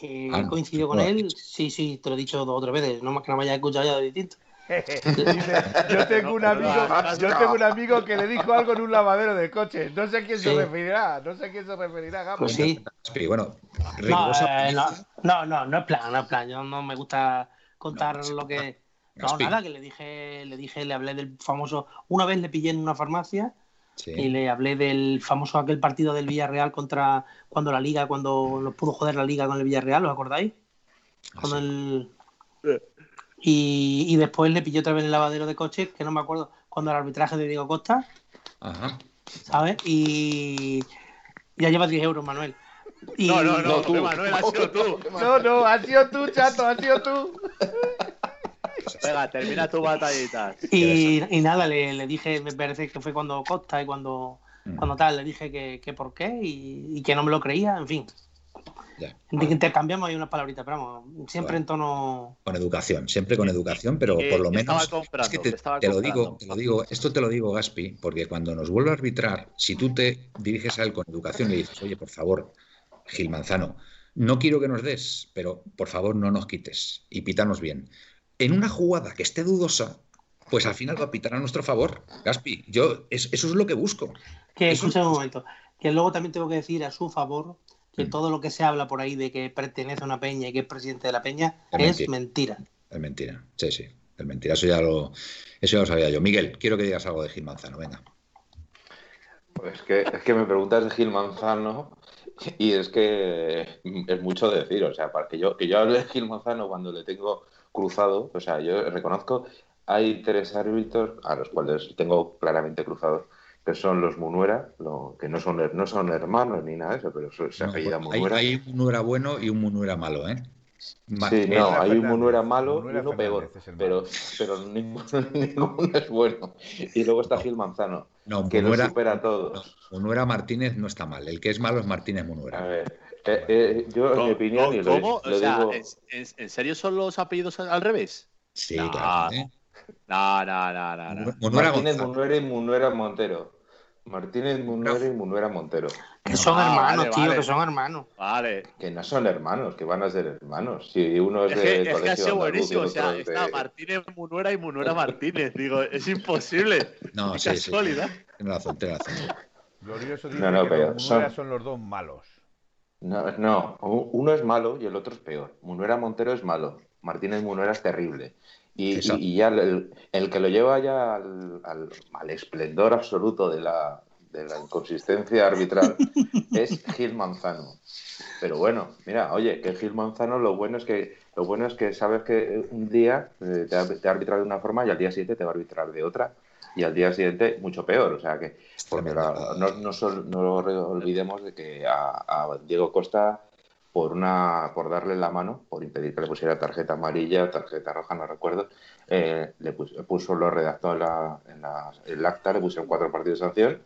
Que ah, coincidido con él. Sí, sí, te lo he dicho dos o tres veces. No más que no me haya escuchado ya de distinto. (laughs) yo tengo un amigo, yo tengo un amigo que le dijo algo en un lavadero de coche. No sé a quién se referirá, no sé a quién se referirá, Pues sí. bueno, eh, no, no, no, no, es plan, no es plan. Yo no me gusta contar lo que. No, nada, que le dije, le dije, le hablé del famoso. Una vez le pillé en una farmacia y le hablé del famoso aquel partido del Villarreal contra cuando la liga, cuando nos pudo joder la liga con el Villarreal, ¿os acordáis? Ah, cuando el y, después le pilló otra vez el lavadero de coches, que no me acuerdo, cuando el arbitraje de Diego Costa. Ajá. ¿Sabes? Y ya lleva 10 euros, Manuel. No, no, no, tú. Manuel, has sido tú. No, no, has sido tú, chato, has sido tú. (laughs) Venga, termina tu batallita. Y, y nada, le, le, dije, me parece que fue cuando Costa y cuando, mm. cuando tal, le dije que, que por qué y, y, que no me lo creía, en fin. Intercambiamos ahí unas palabritas, pero vamos, siempre en tono. Con educación, siempre con educación, pero por lo menos. es que te, lo digo, te lo digo, esto te lo digo, Gaspi, porque cuando nos vuelve a arbitrar, si tú te diriges a él con educación y le dices, oye, por favor, Gil Manzano, no quiero que nos des, pero por favor no nos quites y pítanos bien. En una jugada que esté dudosa, pues al final va a pitar a nuestro favor. Gaspi, yo eso es lo que busco. Que escucha un momento, que luego también tengo que decir a su favor que mm. todo lo que se habla por ahí de que pertenece a una peña y que es presidente de la peña es, mentira. Es mentira, sí, sí, es mentira. Eso ya lo, eso ya lo sabía yo. Miguel, quiero que digas algo de Gil Manzano, venga. Pues que, es que me preguntas de Gil Manzano y es que es mucho decir, o sea, para que yo, que yo hable de Gil Manzano cuando le tengo cruzado, o sea, yo reconozco, hay tres árbitros a los cuales tengo claramente cruzado que son los Munuera, que no son, no son hermanos ni nada de eso, pero se apellida Munuera. Hay, un Munuera bueno y un Munuera malo, ¿eh? sí, no, hay un Munuera malo y uno peor, pero, pero (laughs) ninguno, es bueno. Y luego está Gil Manzano, que Munuera, lo supera a todos. Munuera Martínez no está mal, el que es malo es Martínez Munuera. A ver, eh, eh, yo en mi opinión... Y ¿Cómo? o sea, ¿en, serio son los apellidos al revés? Sí, claro. ¿eh? No, no, no, no. no. Martínez Munuera y Munuera Montero. Martínez Munuera y Munuera Montero. Que son ah, hermanos, tío, que son hermanos. Vale. Que no son hermanos, que van a ser hermanos. Si uno es, es de que, es que buenísimo. O sea, está Martínez Munuera y Munuera Martínez. Digo, es imposible. No, sí, casualidad. Sí, Tienes razón, tienes razón. Glorioso dice no, no, que los son... son los dos malos. No, no, uno es malo y el otro es peor. Munuera Montero es malo. Martínez Munuera es terrible. Y, ya el, que lo lleva ya al, al, esplendor absoluto de la, de la inconsistencia arbitral (laughs) es Gil Manzano. Pero bueno, mira, oye, que Gil Manzano lo bueno es que lo bueno es que sabes que un día eh, te, te arbitra de una forma y al día siguiente te va a arbitrar de otra y al día siguiente mucho peor. O sea que porque no, no, no, olvidemos de que a Diego Costa por una por darle la mano, por impedir que le pusiera tarjeta amarilla, tarjeta roja, no recuerdo, eh, le puso, lo redactó en, la, en la, el acta, le pusieron cuatro partidos de sanción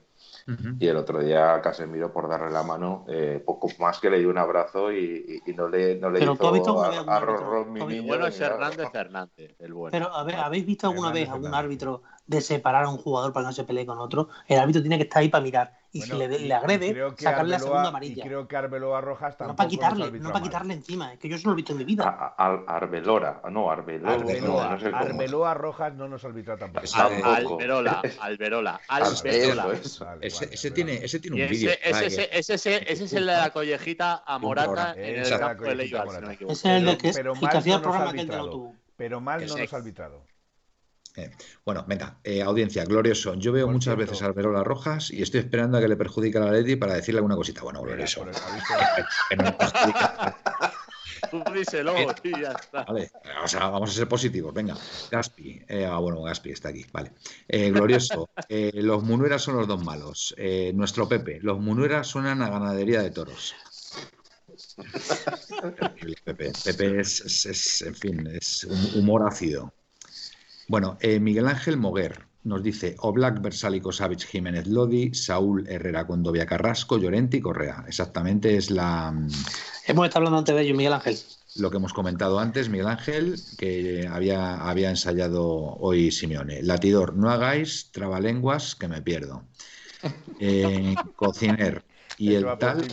y el otro día Casemiro por darle la mano, eh, poco más que le dio un abrazo y, no le, no le Pero hizo visto a, a, mi niño. bueno es Hernández Hernández, el bueno. Pero a ver, ¿habéis visto alguna vez algún árbitro de separar a un jugador para que no se pelee con otro? El árbitro tiene que estar ahí para mirar y si le, le agrede, sacarle la segunda amarilla. Y creo que Arbeloa Rojas tampoco No para quitarle, no para quitarle encima, es que yo eso no lo he visto en mi vida. Arbelora, no, Arbeloa. Arbeloa, no sé Arbeloa Rojas no nos arbitra tampoco. Alberola, (laughs) Alberola, Alberola. Ese tiene ese tiene un vídeo. Ese es el de la collejita a Morata en el campo de Leibar, Ese es el de que hacía el programa que él tuvo. Pero mal no nos ha arbitrado. Eh, bueno, venga, eh, audiencia, glorioso. Yo veo muchas veces al Verola Rojas y estoy esperando a que le perjudique a la Leti para decirle alguna cosita. Bueno, glorioso. Tú (laughs) díselo, tío, ya está. Vale, o sea, vamos a ser positivos. Venga, Gaspi. Eh, ah, bueno, Gaspi está aquí. Vale. glorioso. los Munueras son los dos malos. nuestro Pepe. Los Munueras suenan a ganadería de toros. (laughs) Pepe. Pepe es, es, en fin, es un humor ácido. Bueno, eh, Miguel Ángel Moguer. nos dice Oblak, Versálico, Savic, Jiménez Lodi, Saúl Herrera, Condovia Carrasco, Llorente y Correa. Exactamente es la. Mm, hemos estado hablando antes de ello, Miguel Ángel. Lo que hemos comentado antes, Miguel Ángel, que había, había ensayado hoy Simeone. Latidor, no hagáis trabalenguas que me pierdo. (laughs) Eh, cociner y el tal.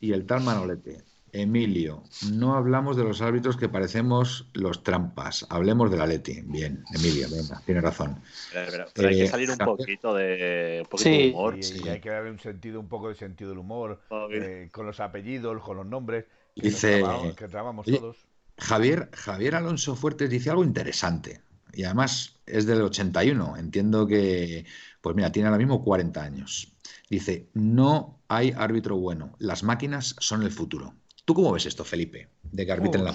Y el tal Manolete. Emilio, no hablamos de los árbitros que parecemos los trampas, hablemos de la Leti. Bien, Emilio, venga, tiene razón. Pero, hay que eh, salir un poquito de, humor. Y, hay que darle un sentido, un poco de sentido del humor, eh, con los apellidos, con los nombres. dice que todos. Javier, Javier Alonso Fuertes dice algo interesante. Y además es del 81. Entiendo que, pues mira, tiene ahora mismo 40 años. Dice, no hay árbitro bueno. Las máquinas son el futuro. ¿Tú cómo ves esto, Felipe? De que arbitren la,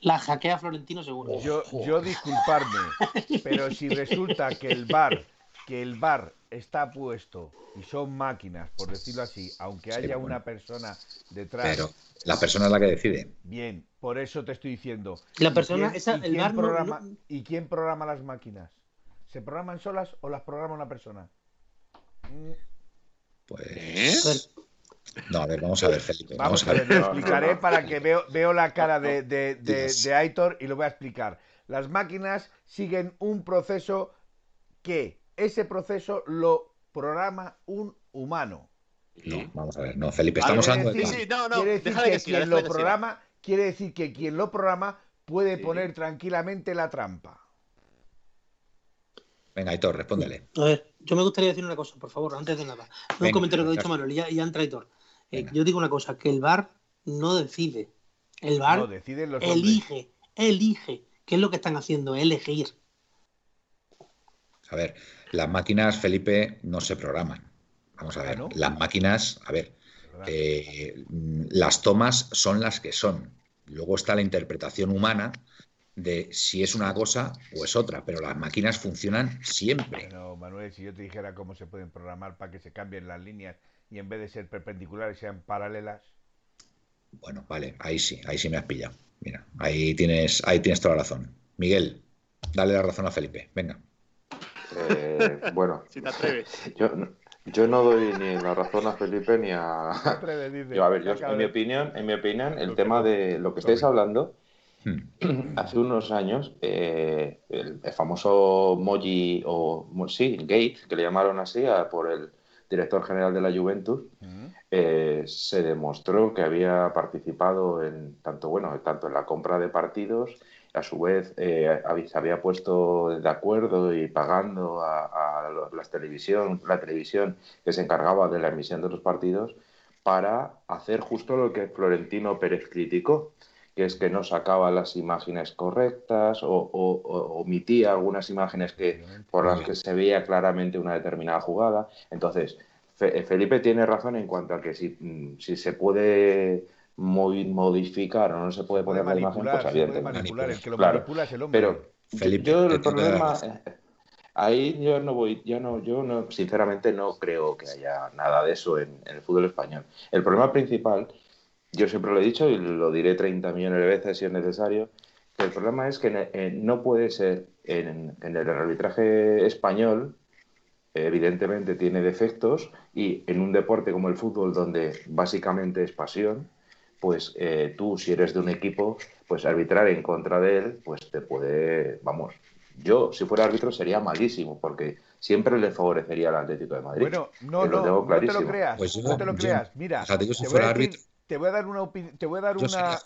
la, jaquea Florentino seguro. Yo, yo disculparme, (laughs) pero si resulta que el bar, que el bar está puesto y son máquinas, por decirlo así, aunque haya una persona detrás. Pero la persona es la que decide. Bien, por eso te estoy diciendo. La persona, esa, el bar programa, ¿Y quién programa las máquinas? ¿Se programan solas o las programa una persona? Pues. No, a ver, vamos a ver, Felipe. Vamos, a ver, lo explicaré para que veo, veo la cara de, de, de, Aitor y lo voy a explicar. Las máquinas siguen un proceso que ese proceso lo programa un humano. No, vamos a ver, no, Felipe, estamos hablando de. Sí, no, no, quiere decir que, quien lo programa, quiere decir que quien lo programa puede poner tranquilamente la trampa. Venga, Aitor, respóndele. A ver, yo me gustaría decir una cosa, por favor, antes de nada. un comentario que ha dicho Manuel y ya, ya entra Aitor. Eh, yo digo una cosa, que el VAR no decide. El VAR elige, elige. ¿Qué es lo que están haciendo? Elegir. A ver, las máquinas, Felipe, no se programan. Vamos a ver, las máquinas, a ver, eh, las tomas son las que son. Luego está la interpretación humana de si es una cosa o es otra, pero las máquinas funcionan siempre. Bueno, Manuel, si yo te dijera cómo se pueden programar para que se cambien las líneas y en vez de ser perpendiculares sean paralelas. Bueno, vale, ahí sí, ahí sí me has pillado. Mira, ahí tienes, ahí tienes toda la razón. Miguel, dale la razón a Felipe, venga. Eh, (laughs) bueno, si te atreves. (laughs) Yo, no doy ni la razón a Felipe ni a. (laughs) yo, a ver, yo, en mi opinión, en mi opinión, el tema de lo que estáis hablando, hmm. hace unos años, eh, el, famoso Moji o sí, Gate, que le llamaron así por el director general de la Juventus, eh, se demostró que había participado en tanto, bueno, tanto en la compra de partidos, a su vez eh, se había puesto de acuerdo y pagando a, la, televisión, la televisión que se encargaba de la emisión de los partidos para hacer justo lo que Florentino Pérez criticó, que es que no sacaba las imágenes correctas o, omitía algunas imágenes que, por las que se veía claramente una determinada jugada. Entonces, eh, Felipe tiene razón en cuanto a que si, mm, si se puede modificar o no se puede poner la imagen, pues el que lo manipula es el hombre. Pero Felipe, yo el problema... Eh, ahí yo no voy, yo no, yo no, sinceramente no creo que haya nada de eso en el fútbol español. El problema principal yo siempre lo he dicho y lo diré 30 millones de veces si es necesario, que el problema es que eh, no puede ser en, el arbitraje español, evidentemente tiene defectos y en un deporte como el fútbol donde básicamente es pasión, pues eh, tú si eres de un equipo, pues arbitrar en contra de él, pues te puede, vamos, yo si fuera árbitro sería malísimo porque siempre le favorecería al Atlético de Madrid. Bueno, no, no, no te lo creas, pues no te lo creas. Mira, si fuera árbitro te voy a dar una te voy a dar una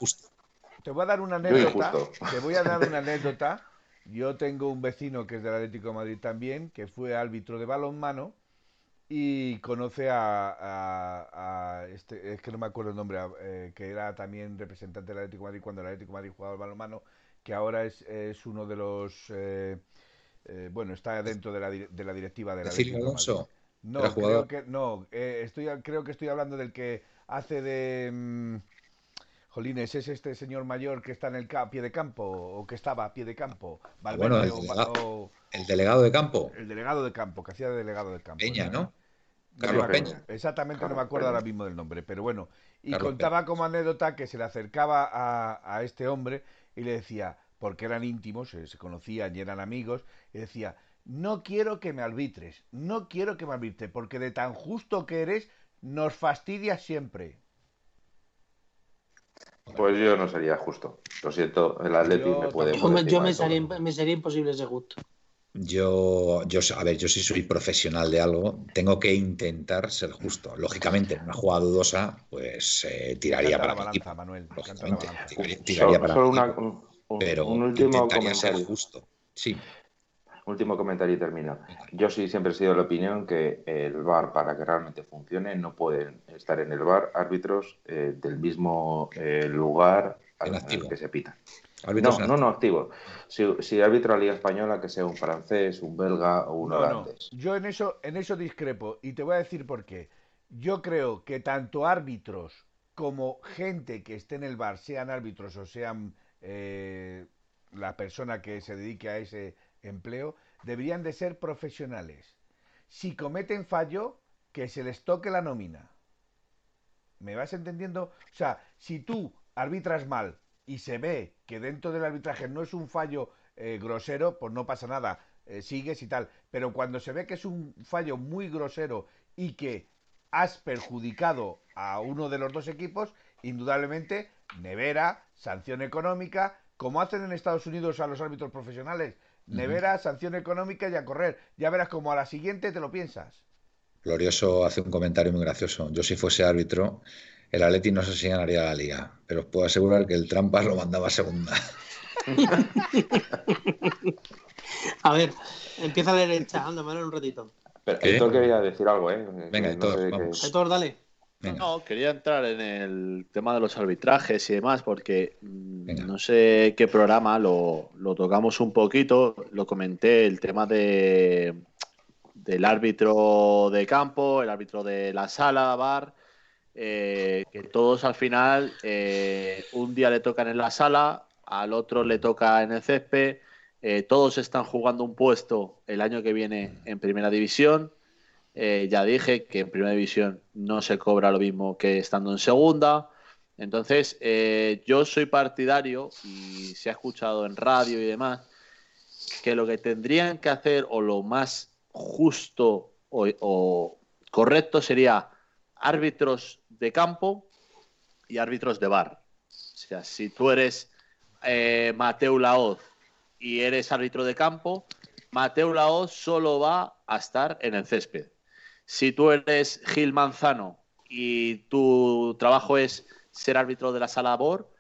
te voy a dar una anécdota, te voy a dar una anécdota. Yo tengo un vecino que es del Atlético de Madrid también, que fue árbitro de balonmano y conoce a, este, es que no me acuerdo el nombre, eh, que era también representante del Atlético de Madrid cuando el Atlético de Madrid jugaba al balonmano, que ahora es, es uno de los eh, eh, bueno, está dentro de la, de la directiva de la Atlético de Madrid. No, creo que no, estoy creo que estoy hablando del que hace de... Mm, Jolines, ¿es este señor mayor que está en el pie de campo o que estaba a pie de campo? bueno, el, delegado, el delegado de campo. El delegado de campo, que hacía de delegado de campo. Peña, ¿no? Carlos Peña. Exactamente, no me acuerdo ahora mismo del nombre, pero bueno. Y contaba como anécdota que se le acercaba a, a, este hombre y le decía, porque eran íntimos, se, conocían y eran amigos, y decía, no quiero que me arbitres, no quiero que me arbitres, porque de tan justo que eres, nos fastidias siempre. Pues yo no sería justo. Lo siento, el Atleti me puede. Yo, me, sería, me sería imposible ser justo. Yo, yo, a ver, yo si soy profesional de algo, tengo que intentar ser justo. Lógicamente, en una jugada dudosa, pues eh, tiraría para la balanza, Manuel. Lógicamente, tiraría, para solo una, un, pero un último comentario. ser justo. Sí. Último comentario y termino. Yo sí siempre he sido de la opinión que el VAR, para que realmente funcione, no pueden estar en el VAR árbitros eh, del mismo eh, lugar al, al que se pitan. No, no, no, activo. Si, si árbitro la Liga Española, que sea un francés, un belga o un holandés. Yo en eso, en eso discrepo y te voy a decir por qué. Yo creo que tanto árbitros como gente que esté en el bar, sean árbitros o sean eh, la persona que se dedique a ese empleo, deberían de ser profesionales. Si cometen fallo, que se les toque la nómina. ¿Me vas entendiendo? O sea, si tú arbitras mal y se ve que dentro del arbitraje no es un fallo eh, grosero, pues no pasa nada, eh, sigues y tal. Pero cuando se ve que es un fallo muy grosero y que has perjudicado a uno de los dos equipos, indudablemente, nevera, sanción económica, como hacen en Estados Unidos a los árbitros profesionales. Nevera, sanción económica y a correr. Ya verás como a la siguiente te lo piensas. Glorioso hace un comentario muy gracioso. Yo si fuese árbitro el Atleti no sé si ganaría la liga, pero os puedo asegurar que el Trampas lo mandaba a segunda. (laughs) a ver, empieza a leer el chat, anda, un ratito. Pero esto quería decir algo, ¿eh? Venga, Héctor, vamos. dale. No, quería entrar en el tema de los arbitrajes y demás, porque mm, no sé qué programa lo, lo, tocamos un poquito, lo comenté, el tema de del árbitro de campo, el árbitro de la sala, bar, eh, que todos al final eh, un día le tocan en la sala, al otro le toca en el césped, eh, todos están jugando un puesto el año que viene en primera división. Ya dije que en primera división no se cobra lo mismo que estando en segunda. Entonces, yo soy partidario, y se ha escuchado en radio y demás, que lo que tendrían que hacer o lo más justo o correcto sería árbitros de campo y árbitros de bar. O sea, si tú eres eh, Mateo Laoz y eres árbitro de campo, Mateo Laoz solo va a estar en el césped. Si tú eres Gil Manzano y tu trabajo es ser árbitro de la sala BOR,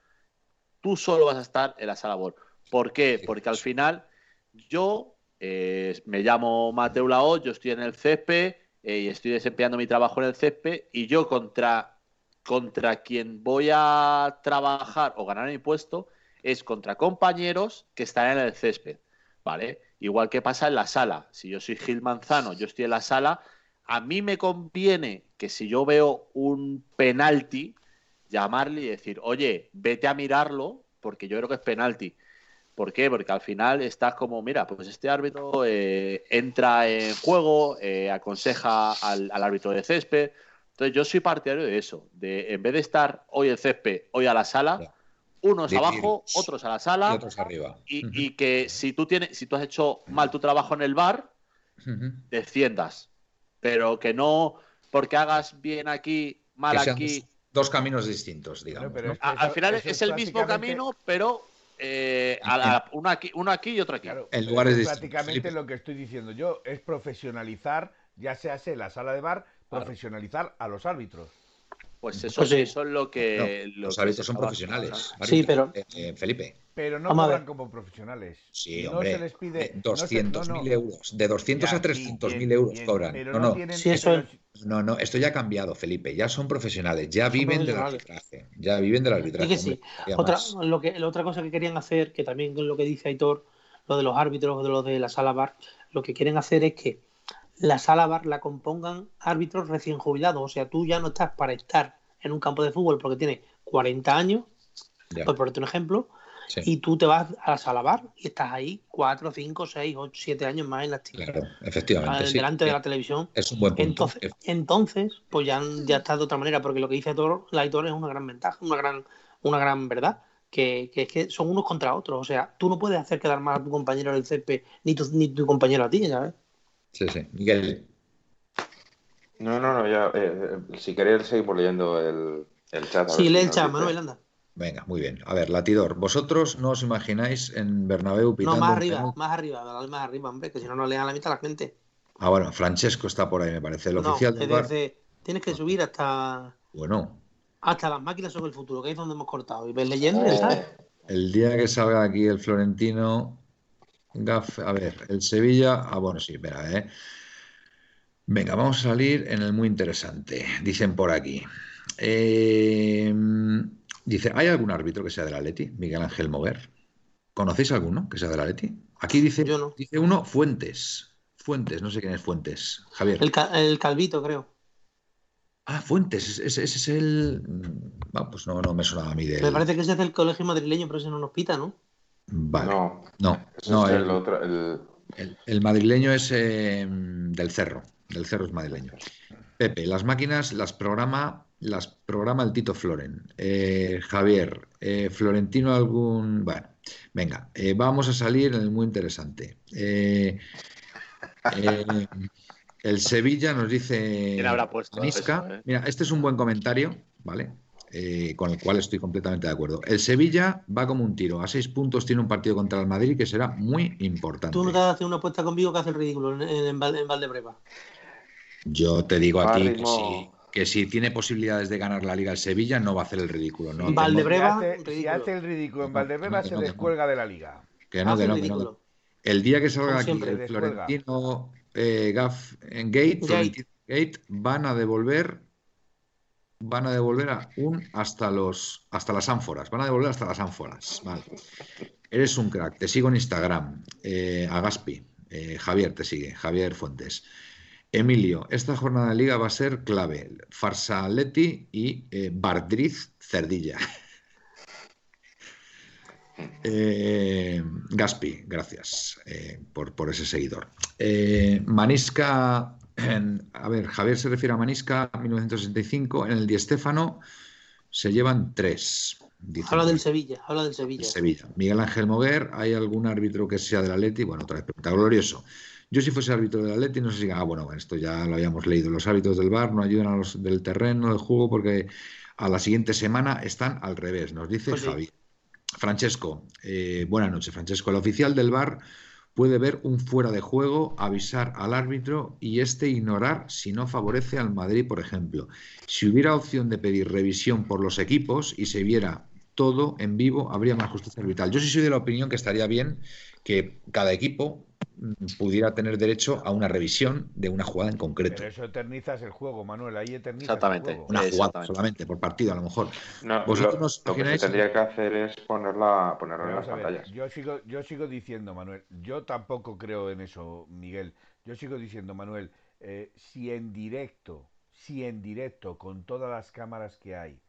tú solo vas a estar en la sala BOR. ¿Por qué? Porque al final yo eh, me llamo Mateo Laoz, yo estoy en el césped eh, y estoy desempeñando mi trabajo en el césped y yo contra, contra quien voy a trabajar o ganar mi puesto es contra compañeros que están en el césped, ¿vale? Igual que pasa en la sala. Si yo soy Gil Manzano, yo estoy en la sala, a mí me conviene que si yo veo un penalti, llamarle y decir, oye, vete a mirarlo, porque yo creo que es penalti. ¿Por qué? Porque al final estás como, mira, pues este árbitro eh, entra en juego, eh, aconseja al, árbitro de césped. Entonces yo soy partidario de eso, de en vez de estar hoy el césped, hoy a la sala, unos abajo, otros a la sala. Y otros arriba. Y, que si tú tienes, si tú has hecho mal tu trabajo en el bar, desciendas. Pero que no, porque hagas bien aquí, mal aquí. Dos, caminos distintos, digamos. al final es el mismo camino, pero eh, uno, aquí, uno aquí y otro aquí. el lugar es prácticamente lo que estoy diciendo yo, es profesionalizar, ya se hace la sala de bar, profesionalizar a los árbitros. Pues eso, pues eso es lo que. los árbitros son profesionales. sí, pero. Eh, eh, Felipe. Pero no cobran como profesionales. Sí, no hombre. Se les pide, 200.000 euros. De 200 a 300.000 euros cobran. no, no. no, no, esto ya ha cambiado, Felipe. Ya son profesionales. Ya viven del arbitraje. Ya viven del arbitraje. sí. otra, lo que, la otra cosa que querían hacer, que también con lo que dice Aitor, lo de los árbitros, de lo de la sala bar, lo que quieren hacer es que la sala bar la compongan árbitros recién jubilados. O sea, tú ya no estás para estar en un campo de fútbol porque tienes 40 años, por ponerte un ejemplo, y tú te vas a la sala bar y estás ahí 4, 5, 6, 8, 7 años más en la actividad. Claro, efectivamente. Ah, delante de la televisión. Es un buen punto. Entonces, entonces pues ya, ya está de otra manera, porque lo que dice Aitor, la es una gran ventaja, una gran, una gran verdad. que, que, que, son unos contra otros. O sea, tú no puedes hacer quedar mal a tu compañero en el CP, ni tu, ni tu compañero a ti, ¿sabes? Sí, sí. Miguel. No, no, no, ya. Eh, si queréis, seguimos leyendo el, el chat. Sí, lee el chat, Manuel, anda. Venga, muy bien. A ver, Latidor, vosotros no os imagináis en Bernabéu pitando... No, más arriba, más arriba, más arriba, hombre, que si no, no lean la mitad a la gente. Ah, bueno, Francesco está por ahí, me parece, el no, oficial del bar. Dice, tienes que subir hasta... Bueno. Hasta las máquinas sobre el futuro, que es donde hemos cortado. Y ves leyendo, oh. ¿sabes? El día que salga aquí el Florentino... Gaf, a ver, el Sevilla... Ah, bueno, sí, espera, ¿eh? Venga, vamos a salir en el muy interesante. Dicen por aquí. Eh, dice, ¿hay algún árbitro que sea del Atleti? Miguel Ángel Moguer. ¿Conocéis alguno que sea del Atleti? Aquí dice, Yo no. dice uno Fuentes. Fuentes, no sé quién es Fuentes. Javier. El, el Calvito, creo. Ah, Fuentes, ese, ese es el. Bueno, pues no, no me sonaba a mí de. Me parece que ese es del colegio madrileño, pero ese no nos pita, ¿no? Vale. No, no, no es el, el, otro. El... el- el madrileño es eh, del cerro. Del cerro es madrileño. Pepe, las máquinas las programa, las programa el Tito Floren. Eh, Javier, eh, Florentino algún. Bueno, venga, eh, vamos a salir en el muy interesante. Eh, eh, el Sevilla nos dice ¿Quién habrá puesto eso, eh? Mira, este es un buen comentario, ¿vale? Eh, con el cual estoy completamente de acuerdo. El Sevilla va como un tiro. A seis puntos tiene un partido contra el Madrid que será muy importante. Tú no te vas a hacer una apuesta conmigo que hace el ridículo en, en, en Val- en Valdebreva. Yo te digo a ti que si, que si tiene posibilidades de ganar la Liga el Sevilla, no va a hacer el ridículo. No, Valdebreva, Si hace, si ridículo. hace el ridículo en No, que se no, que no. descuelga de la liga. que no, que el no, que no. El día que salga aquí el. Florentino eh, Gaff en Gate, Gate, van a devolver van a devolver a un hasta los hasta las ánforas, van a devolver hasta las ánforas. Vale. Eres un crack, te sigo en Instagram, eh, a Gaspi, eh, Javier te sigue, Javier Fuentes. Emilio, esta jornada de liga va a ser clave. Farsa Leti y eh, Bardriz Cerdilla. (laughs) Eh, Gaspi, gracias eh, por, por ese seguidor. Eh, Manisca, en- a ver, Javier se refiere a Manisca 1965. En el Di Stéfano se llevan tres. Habla del. Sevilla, habla del Sevilla. Sevilla. Miguel Ángel Moguer, ¿hay algún árbitro que sea del Atleti? Bueno, otra vez pregunta. Glorioso. Yo si fuese árbitro del Atleti no sé si... Ah, bueno, esto ya lo habíamos leído. Los árbitros del bar no ayudan a los del terreno de juego porque a la siguiente semana están al revés, nos dice Pues sí. Javi. Francesco, eh, buenas noches, Francesco. El oficial del bar puede ver un fuera de juego, avisar al árbitro y este ignorar si no favorece al Madrid, por ejemplo. Si hubiera opción de pedir revisión por los equipos y se viera todo en vivo, habría más justicia arbitral. Yo sí soy de la opinión que estaría bien que cada equipo pudiera tener derecho a una revisión de una jugada en concreto. Pero eso eternizas el juego, Manuel. Ahí eternizas Exactamente. el juego. Una jugada Exactamente. solamente, por partido a lo mejor. No, ¿Vosotros lo, que se tendría que hacer es ponerla, ponerla en las ver, pantallas. yo sigo, yo sigo diciendo, Manuel, yo tampoco creo en eso, Miguel. Yo sigo diciendo, Manuel, eh, si en directo, si en directo, con todas las cámaras que hay,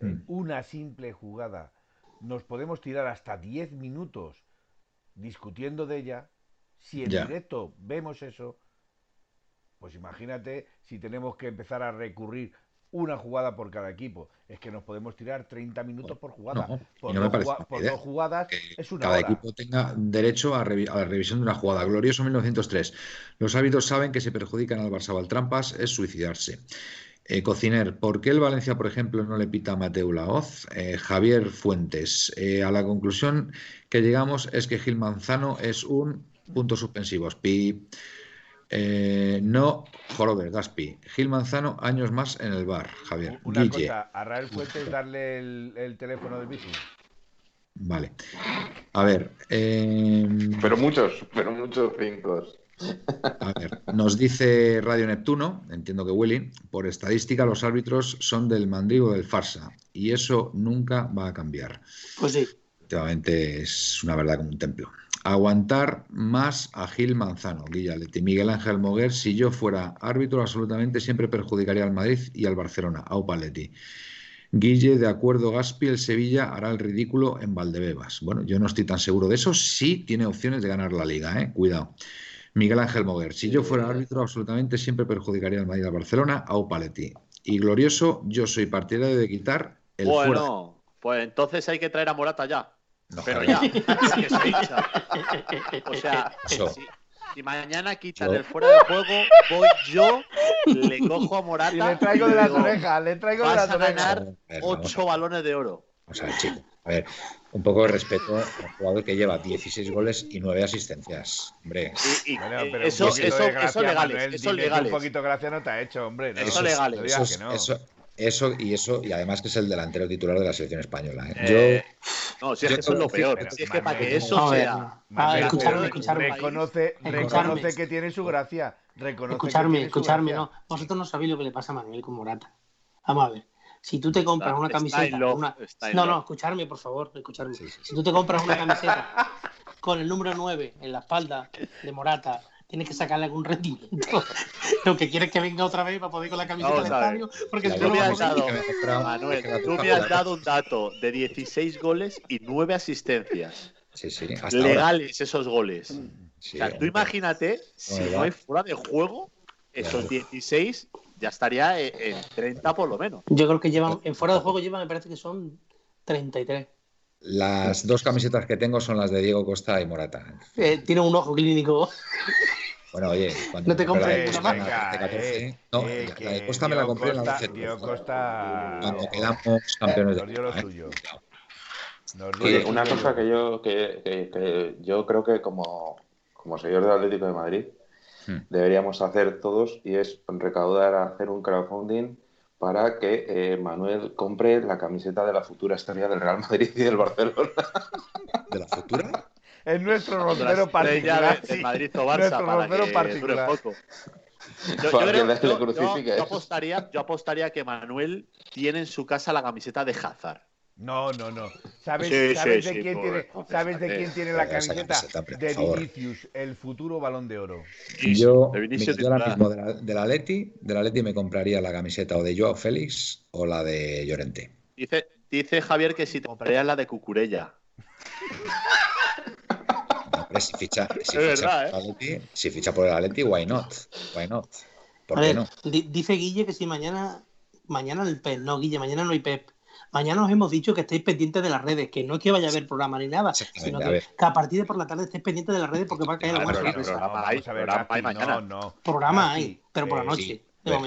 eh, Mm. una simple jugada, nos podemos tirar hasta 10 minutos discutiendo de ella, si en Ya. directo vemos eso, pues imagínate si tenemos que empezar a recurrir una jugada por cada equipo. Es que nos podemos tirar 30 minutos por jugada. No, por no dos por jugadas que es una cada hora. equipo tenga derecho a, revi- a la revisión de una jugada. Glorioso 1903. Los árbitros saben que si perjudican al Barça o al Trampas es suicidarse. Eh, Cociner, ¿por qué el Valencia, por ejemplo, no le pita a Mateo Laoz? Eh, Javier Fuentes, eh, a la conclusión que llegamos es que Gil Manzano es un punto suspensivos. Pi. Eh, no, Jorober, Gaspi. Gil Manzano, años más en el bar. Javier. Una Guille. cosa, a Raúl Fuentes darle el, el teléfono del bici. Vale. A ver. eh, Pero muchos, pero muchos cinco. A ver, nos dice Radio Neptuno, entiendo que Willy, por estadística los árbitros son del mandrigo del farsa y eso nunca va a cambiar. Pues sí. Efectivamente es una verdad como un templo. Aguantar más a Gil Manzano, Guillalete, Miguel Ángel Moguer, si yo fuera árbitro absolutamente siempre perjudicaría al Madrid y al Barcelona, Aupa Leti. Guille, de acuerdo, Gaspi, el Sevilla hará el ridículo en Valdebebas. Bueno, yo no estoy tan seguro de eso. Sí tiene opciones de ganar la liga, ¿eh? Cuidado. Miguel Ángel Moguer, si yo fuera árbitro, absolutamente siempre perjudicaría al Madrid y al Barcelona, a Opaletti. Y glorioso, yo soy partidario de quitar el fuera. Bueno, Pues entonces hay que traer a Morata ya. Pero ya, que se hincha. O sea, (laughs) si, mañana quitan el fuera de juego, voy yo, le cojo a Morata. (laughs) Y le traigo de las orejas, le traigo de las orejas. a ganar ocho balones de oro. O sea, chico, a ver, un poco de respeto al jugador que lleva 16 goles y 9 asistencias. Hombre, eso, eso, eso legal. Eso legal. Un poquito gracia no te ha hecho, hombre. Eso legal. Eso, eso, y eso, y además que es el delantero titular de la selección española. ¿eh? eh no, si es que eso es lo peor. Si es que para que eso sea. escucharme, escucharme. Reconoce, reconoce que tiene su gracia. Reconoce escucharme, escucharme, no. Vosotros no sabéis lo que le pasa a Manuel con Morata. Vamos a ver. Si tú te compras una camiseta. una... No, no, escucharme, por favor, escucharme. Si tú te compras una camiseta con el número 9 en la espalda de Morata, tienes que sacarle algún rendimiento. (laughs) Lo que quieres que venga otra vez para poder ir con la camiseta del estadio. Porque si no, me has dado, Manuel, tú me has dado un dato de 16 goles y 9 asistencias. Sí, sí, legales esos goles. o sea, tú imagínate, si no hay fuera de juego, esos 16 ya estaría en 30 por lo menos. Yo creo que llevan, en fuera de juego llevan, me parece que son 33. Las dos camisetas que tengo son las de Diego Costa y Morata. Eh, tiene un ojo clínico. Bueno, oye, cuando no te compré más. Eh, no, la de Costa me la compré en la 12. Diego Costa. Cuando quedamos campeones de lo suyo. una cosa que yo, que, que, yo creo que como, como señor del Atlético de Madrid, Hmm. deberíamos hacer todos y es recaudar, hacer un crowdfunding para que eh, Manuel compre la camiseta de la futura estrella del Real Madrid y del Barcelona. (laughs) ¿De la futura? Es nuestro rondero particular. De, Madrid o Barça para que particular. Poco. Yo, (laughs) apostaría, yo apostaría que Manuel tiene en su casa la camiseta de Hazard. No, no, no. ¿Sabes, de, quién tiene, ¿sabes de quién tiene la camiseta? de Vinicius, el futuro balón de oro. Yo, yo ahora mismo de la, Leti, de la Leti me compraría la camiseta o de Joao Félix o la de Llorente. Dice, dice Javier que si te comprarías la de Cucurella. si ficha, si, ficha ¿eh? Leti, si ficha por el Atleti, why not? Why not? ¿Por qué no? Dice Guille que si mañana, mañana el PEP, no, Guille, mañana no hay PEP Mañana os hemos dicho que estéis pendientes de las redes, que no es que vaya a haber programa ni nada, sino que, a, partir de por la tarde estéis pendientes de las redes porque va a caer alguna sorpresa. Programa hay, programa hay mañana. No, Programa hay, pero por la noche.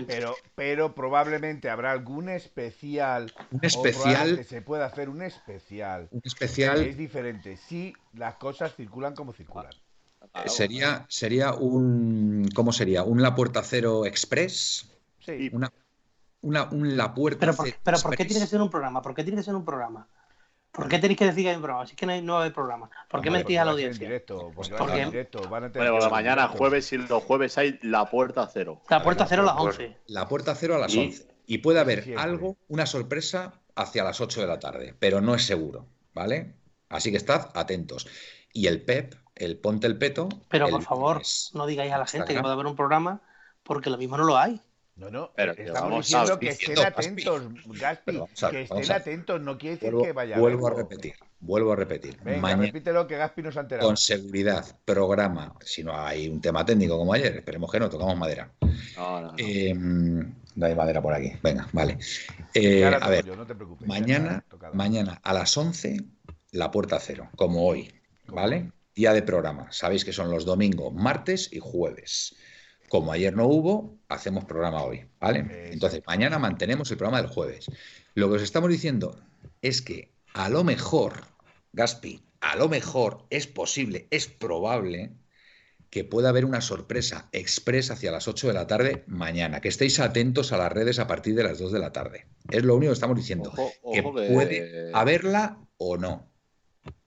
Pero, pero probablemente habrá algún especial. Un especial. Que se pueda hacer un especial. Un especial. es diferente. Si las cosas circulan como circulan. Sería, sería un. ¿Cómo sería? ¿Un La Puerta Cero Express? Sí. Una, una, un la puerta. Pero, por, pero ¿por qué tiene que ser un programa? ¿Por qué tiene que ser un programa? ¿Por qué tenéis que decir que hay un programa? Si es que no, hay, no va a haber programa. ¿Por qué mentís a la audiencia? Directo, porque directo, van a bueno, la mañana, jueves y los jueves hay la puerta cero. La puerta cero a las 11. La puerta cero a las 11. Y puede haber algo, una sorpresa hacia las 8 de la tarde, pero no es seguro, ¿vale? Así que estad atentos. Y el PEP, el Ponte el Peto. Pero por favor, no digáis a la gente que puede haber un programa porque lo mismo no lo hay. No, no, pero estamos diciendo que estén atentos, Gaspi, que estén atentos, no quiere decir que vaya Vuelvo a repetir, vuelvo a repetir. Venga, repítelo que Gaspi nos ha enterado. Con seguridad, programa, si no hay un tema técnico como ayer, esperemos que no, tocamos madera. No, no, eh, no hay madera por aquí, venga, vale. Eh, a ver, mañana, mañana a las 11, la puerta cero, como hoy, ¿vale? Día de programa, sabéis que son los domingos, martes y jueves. Como ayer no hubo, hacemos programa hoy, ¿vale? Entonces, mañana mantenemos el programa del jueves. Lo que os estamos diciendo es que a lo mejor, Gaspi, a lo mejor es posible, es probable que pueda haber una sorpresa expresa hacia las 8 de la tarde mañana. Que estéis atentos a las redes a partir de las 2 de la tarde. Es lo único que estamos diciendo. que puede haberla o no.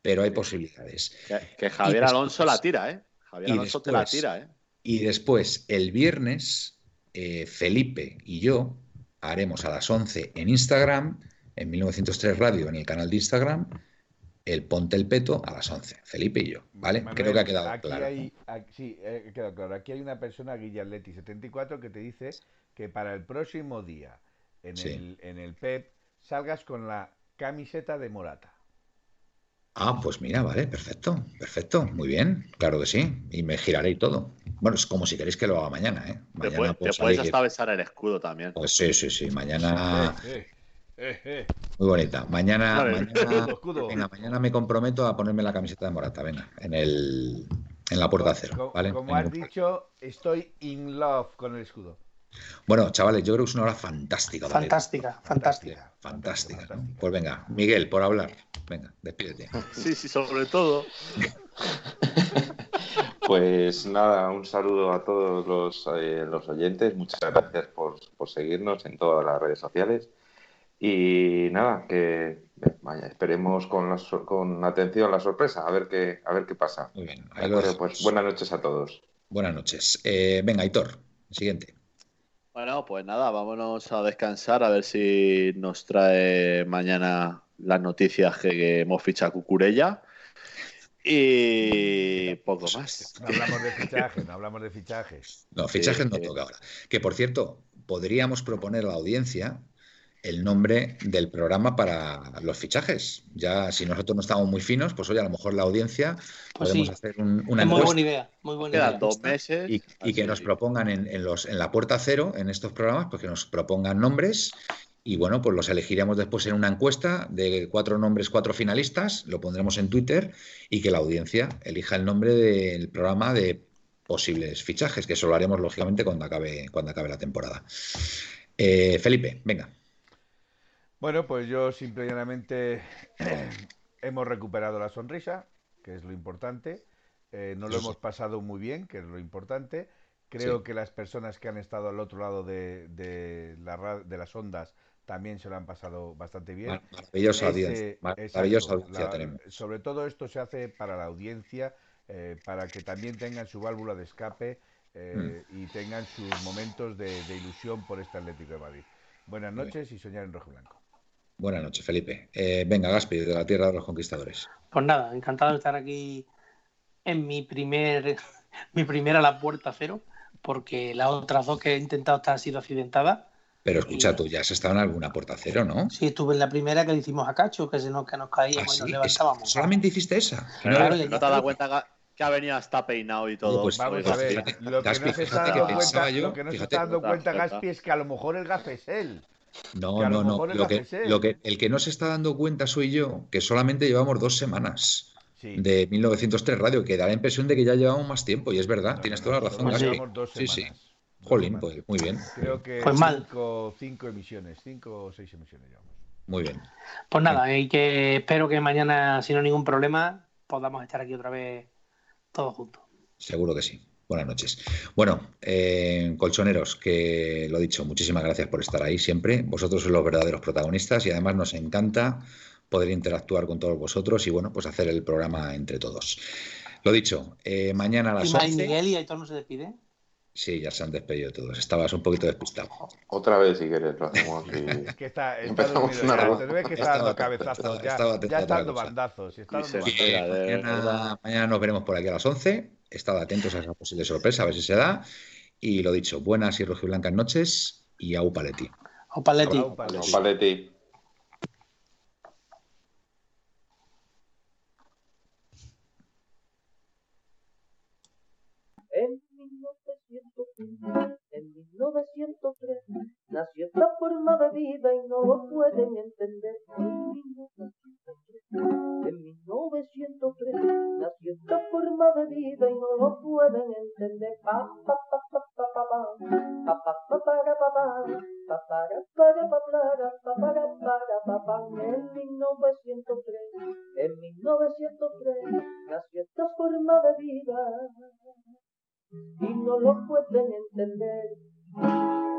Pero hay posibilidades. Que, Javier Alonso la tira, ¿eh? Javier Alonso te la tira, ¿eh? Y después, el viernes, eh, Felipe y yo haremos a las 11 en Instagram, en 1903 Radio, en el canal de Instagram, el Ponte el Peto a las 11. Felipe y yo, ¿vale? Creo que ha quedado claro. sí, ha quedado claro. Aquí hay una persona, Guillerleti74, que te dice que para el próximo día en, el, en el PEP salgas con la camiseta de Morata. Ah, pues mira, vale, perfecto, perfecto, muy bien, claro que sí, y me giraré y todo. Bueno, es como si queréis que lo haga mañana, ¿eh? Mañana te, puedes hasta besar el escudo también. Pues sí, sí, sí, mañana... Muy bonita. Mañana, mañana, (laughs) mañana me comprometo a ponerme la camiseta de Morata, venga, en el en la puerta cero. ¿vale? Como has dicho, estoy in love con el escudo. Bueno, chavales, yo creo que es una hora fantástica. Fantástica, fantástica. Fantástica. Pues venga, Miguel, por hablar. Venga, despídete. Sí, sí, sobre todo. (laughs) Pues nada, un saludo a todos los, eh, los oyentes. Muchas gracias por, por, seguirnos en todas las redes sociales. Y nada, que vaya, esperemos con, con atención la sorpresa, a ver qué, a ver qué pasa. Muy bien. pues buenas noches a todos. Buenas noches. Eh, venga, Aitor, siguiente. Bueno, pues nada, vámonos a descansar a ver si nos trae mañana las noticias que, hemos fichado a Cucurella. Y poco más. No hablamos de fichajes, no hablamos de fichajes. No, fichajes no toca ahora. Que por cierto, podríamos proponer a la audiencia el nombre del programa para los fichajes. Ya si nosotros no estamos muy finos, pues hoy a lo mejor la audiencia pues podemos hacer un, una muy buena idea, muy buena idea. dos meses y, que nos propongan en, los en la puerta cero en estos programas, pues que nos propongan nombres y bueno, pues los elegiremos después en una encuesta de cuatro nombres, cuatro finalistas, lo pondremos en Twitter y que la audiencia elija el nombre del programa de posibles fichajes, que eso lo haremos lógicamente cuando acabe cuando acabe la temporada. Eh, Felipe, venga. Bueno, pues yo simplemente (clears throat) hemos recuperado la sonrisa, que es lo importante. Eh, no lo hemos pasado muy bien, que es lo importante. Creo que las personas que han estado al otro lado de, de, las ondas también se lo han pasado bastante bien. Maravillosa audiencia. Maravillosa audiencia tenemos. Sobre todo esto se hace para la audiencia, eh, para que también tengan su válvula de escape eh, mm. y tengan sus momentos de, ilusión por este Atlético de Madrid. Buenas noches y soñar en rojo y blanco. Buenas noches, Felipe. Eh, venga, Gaspi, de la Tierra de los Conquistadores. Pues nada, encantado de estar aquí en mi primer (laughs) mi primera la puerta cero, porque las otras dos que he intentado estar han sido accidentadas. Pero escucha, tú ya has estado en alguna puerta cero, ¿no? Sí, estuve en la primera que le hicimos a Cacho, que, se nos, que nos caíamos y nos levantábamos. ¿Solamente hiciste esa? no, te has dado cuenta que ha venido hasta peinado y todo. Pues, Vamos a ver, lo que no se está dando cuenta, lo que no se está dando cuenta Gaspi, es que a lo mejor el gas es él. No, no, no. Lo que, lo que, el que no se está dando cuenta soy yo, que solamente llevamos dos semanas de 1903 Radio, que da la impresión de que ya llevamos más tiempo, y es verdad, tienes toda la razón. sí, sí. Jolín, pues muy bien. Creo que pues cinco, cinco, emisiones, cinco o seis emisiones llevamos. Muy bien. Pues nada, y que espero que mañana, si no hay ningún problema, podamos estar aquí otra vez todos juntos. Seguro que sí. Buenas noches. Bueno, eh, colchoneros, que lo dicho, muchísimas gracias por estar ahí siempre. Vosotros sois los verdaderos protagonistas y además nos encanta poder interactuar con todos vosotros y bueno, pues hacer el programa entre todos. Lo dicho, eh, mañana a las ¿Y 11... Miguel y Aitor no se despide? Sí, ya se han despedido todos. Estabas un poquito despistado. Otra vez, si quieres, lo hacemos. Y... (laughs) es que está, está dormido. Te ves que está dando cabezazos. Ya, ya está dando bandazos. Está dando bandazos. mañana nos veremos por aquí a las 11 estad atentos a esa posible sorpresa, a ver si se da. Y lo dicho, buenas y rojiblancas noches y au paleti. Au paleti. Au paleti. En 1903, en 1903 nació esta forma de vida y no lo pueden entender. En 1903 nació esta forma de vida y no lo pueden entender. Pa, pa, pa, pa, pa, pa, pa, en 1903, en 1903 nació de vida. Y no lo pueden entender.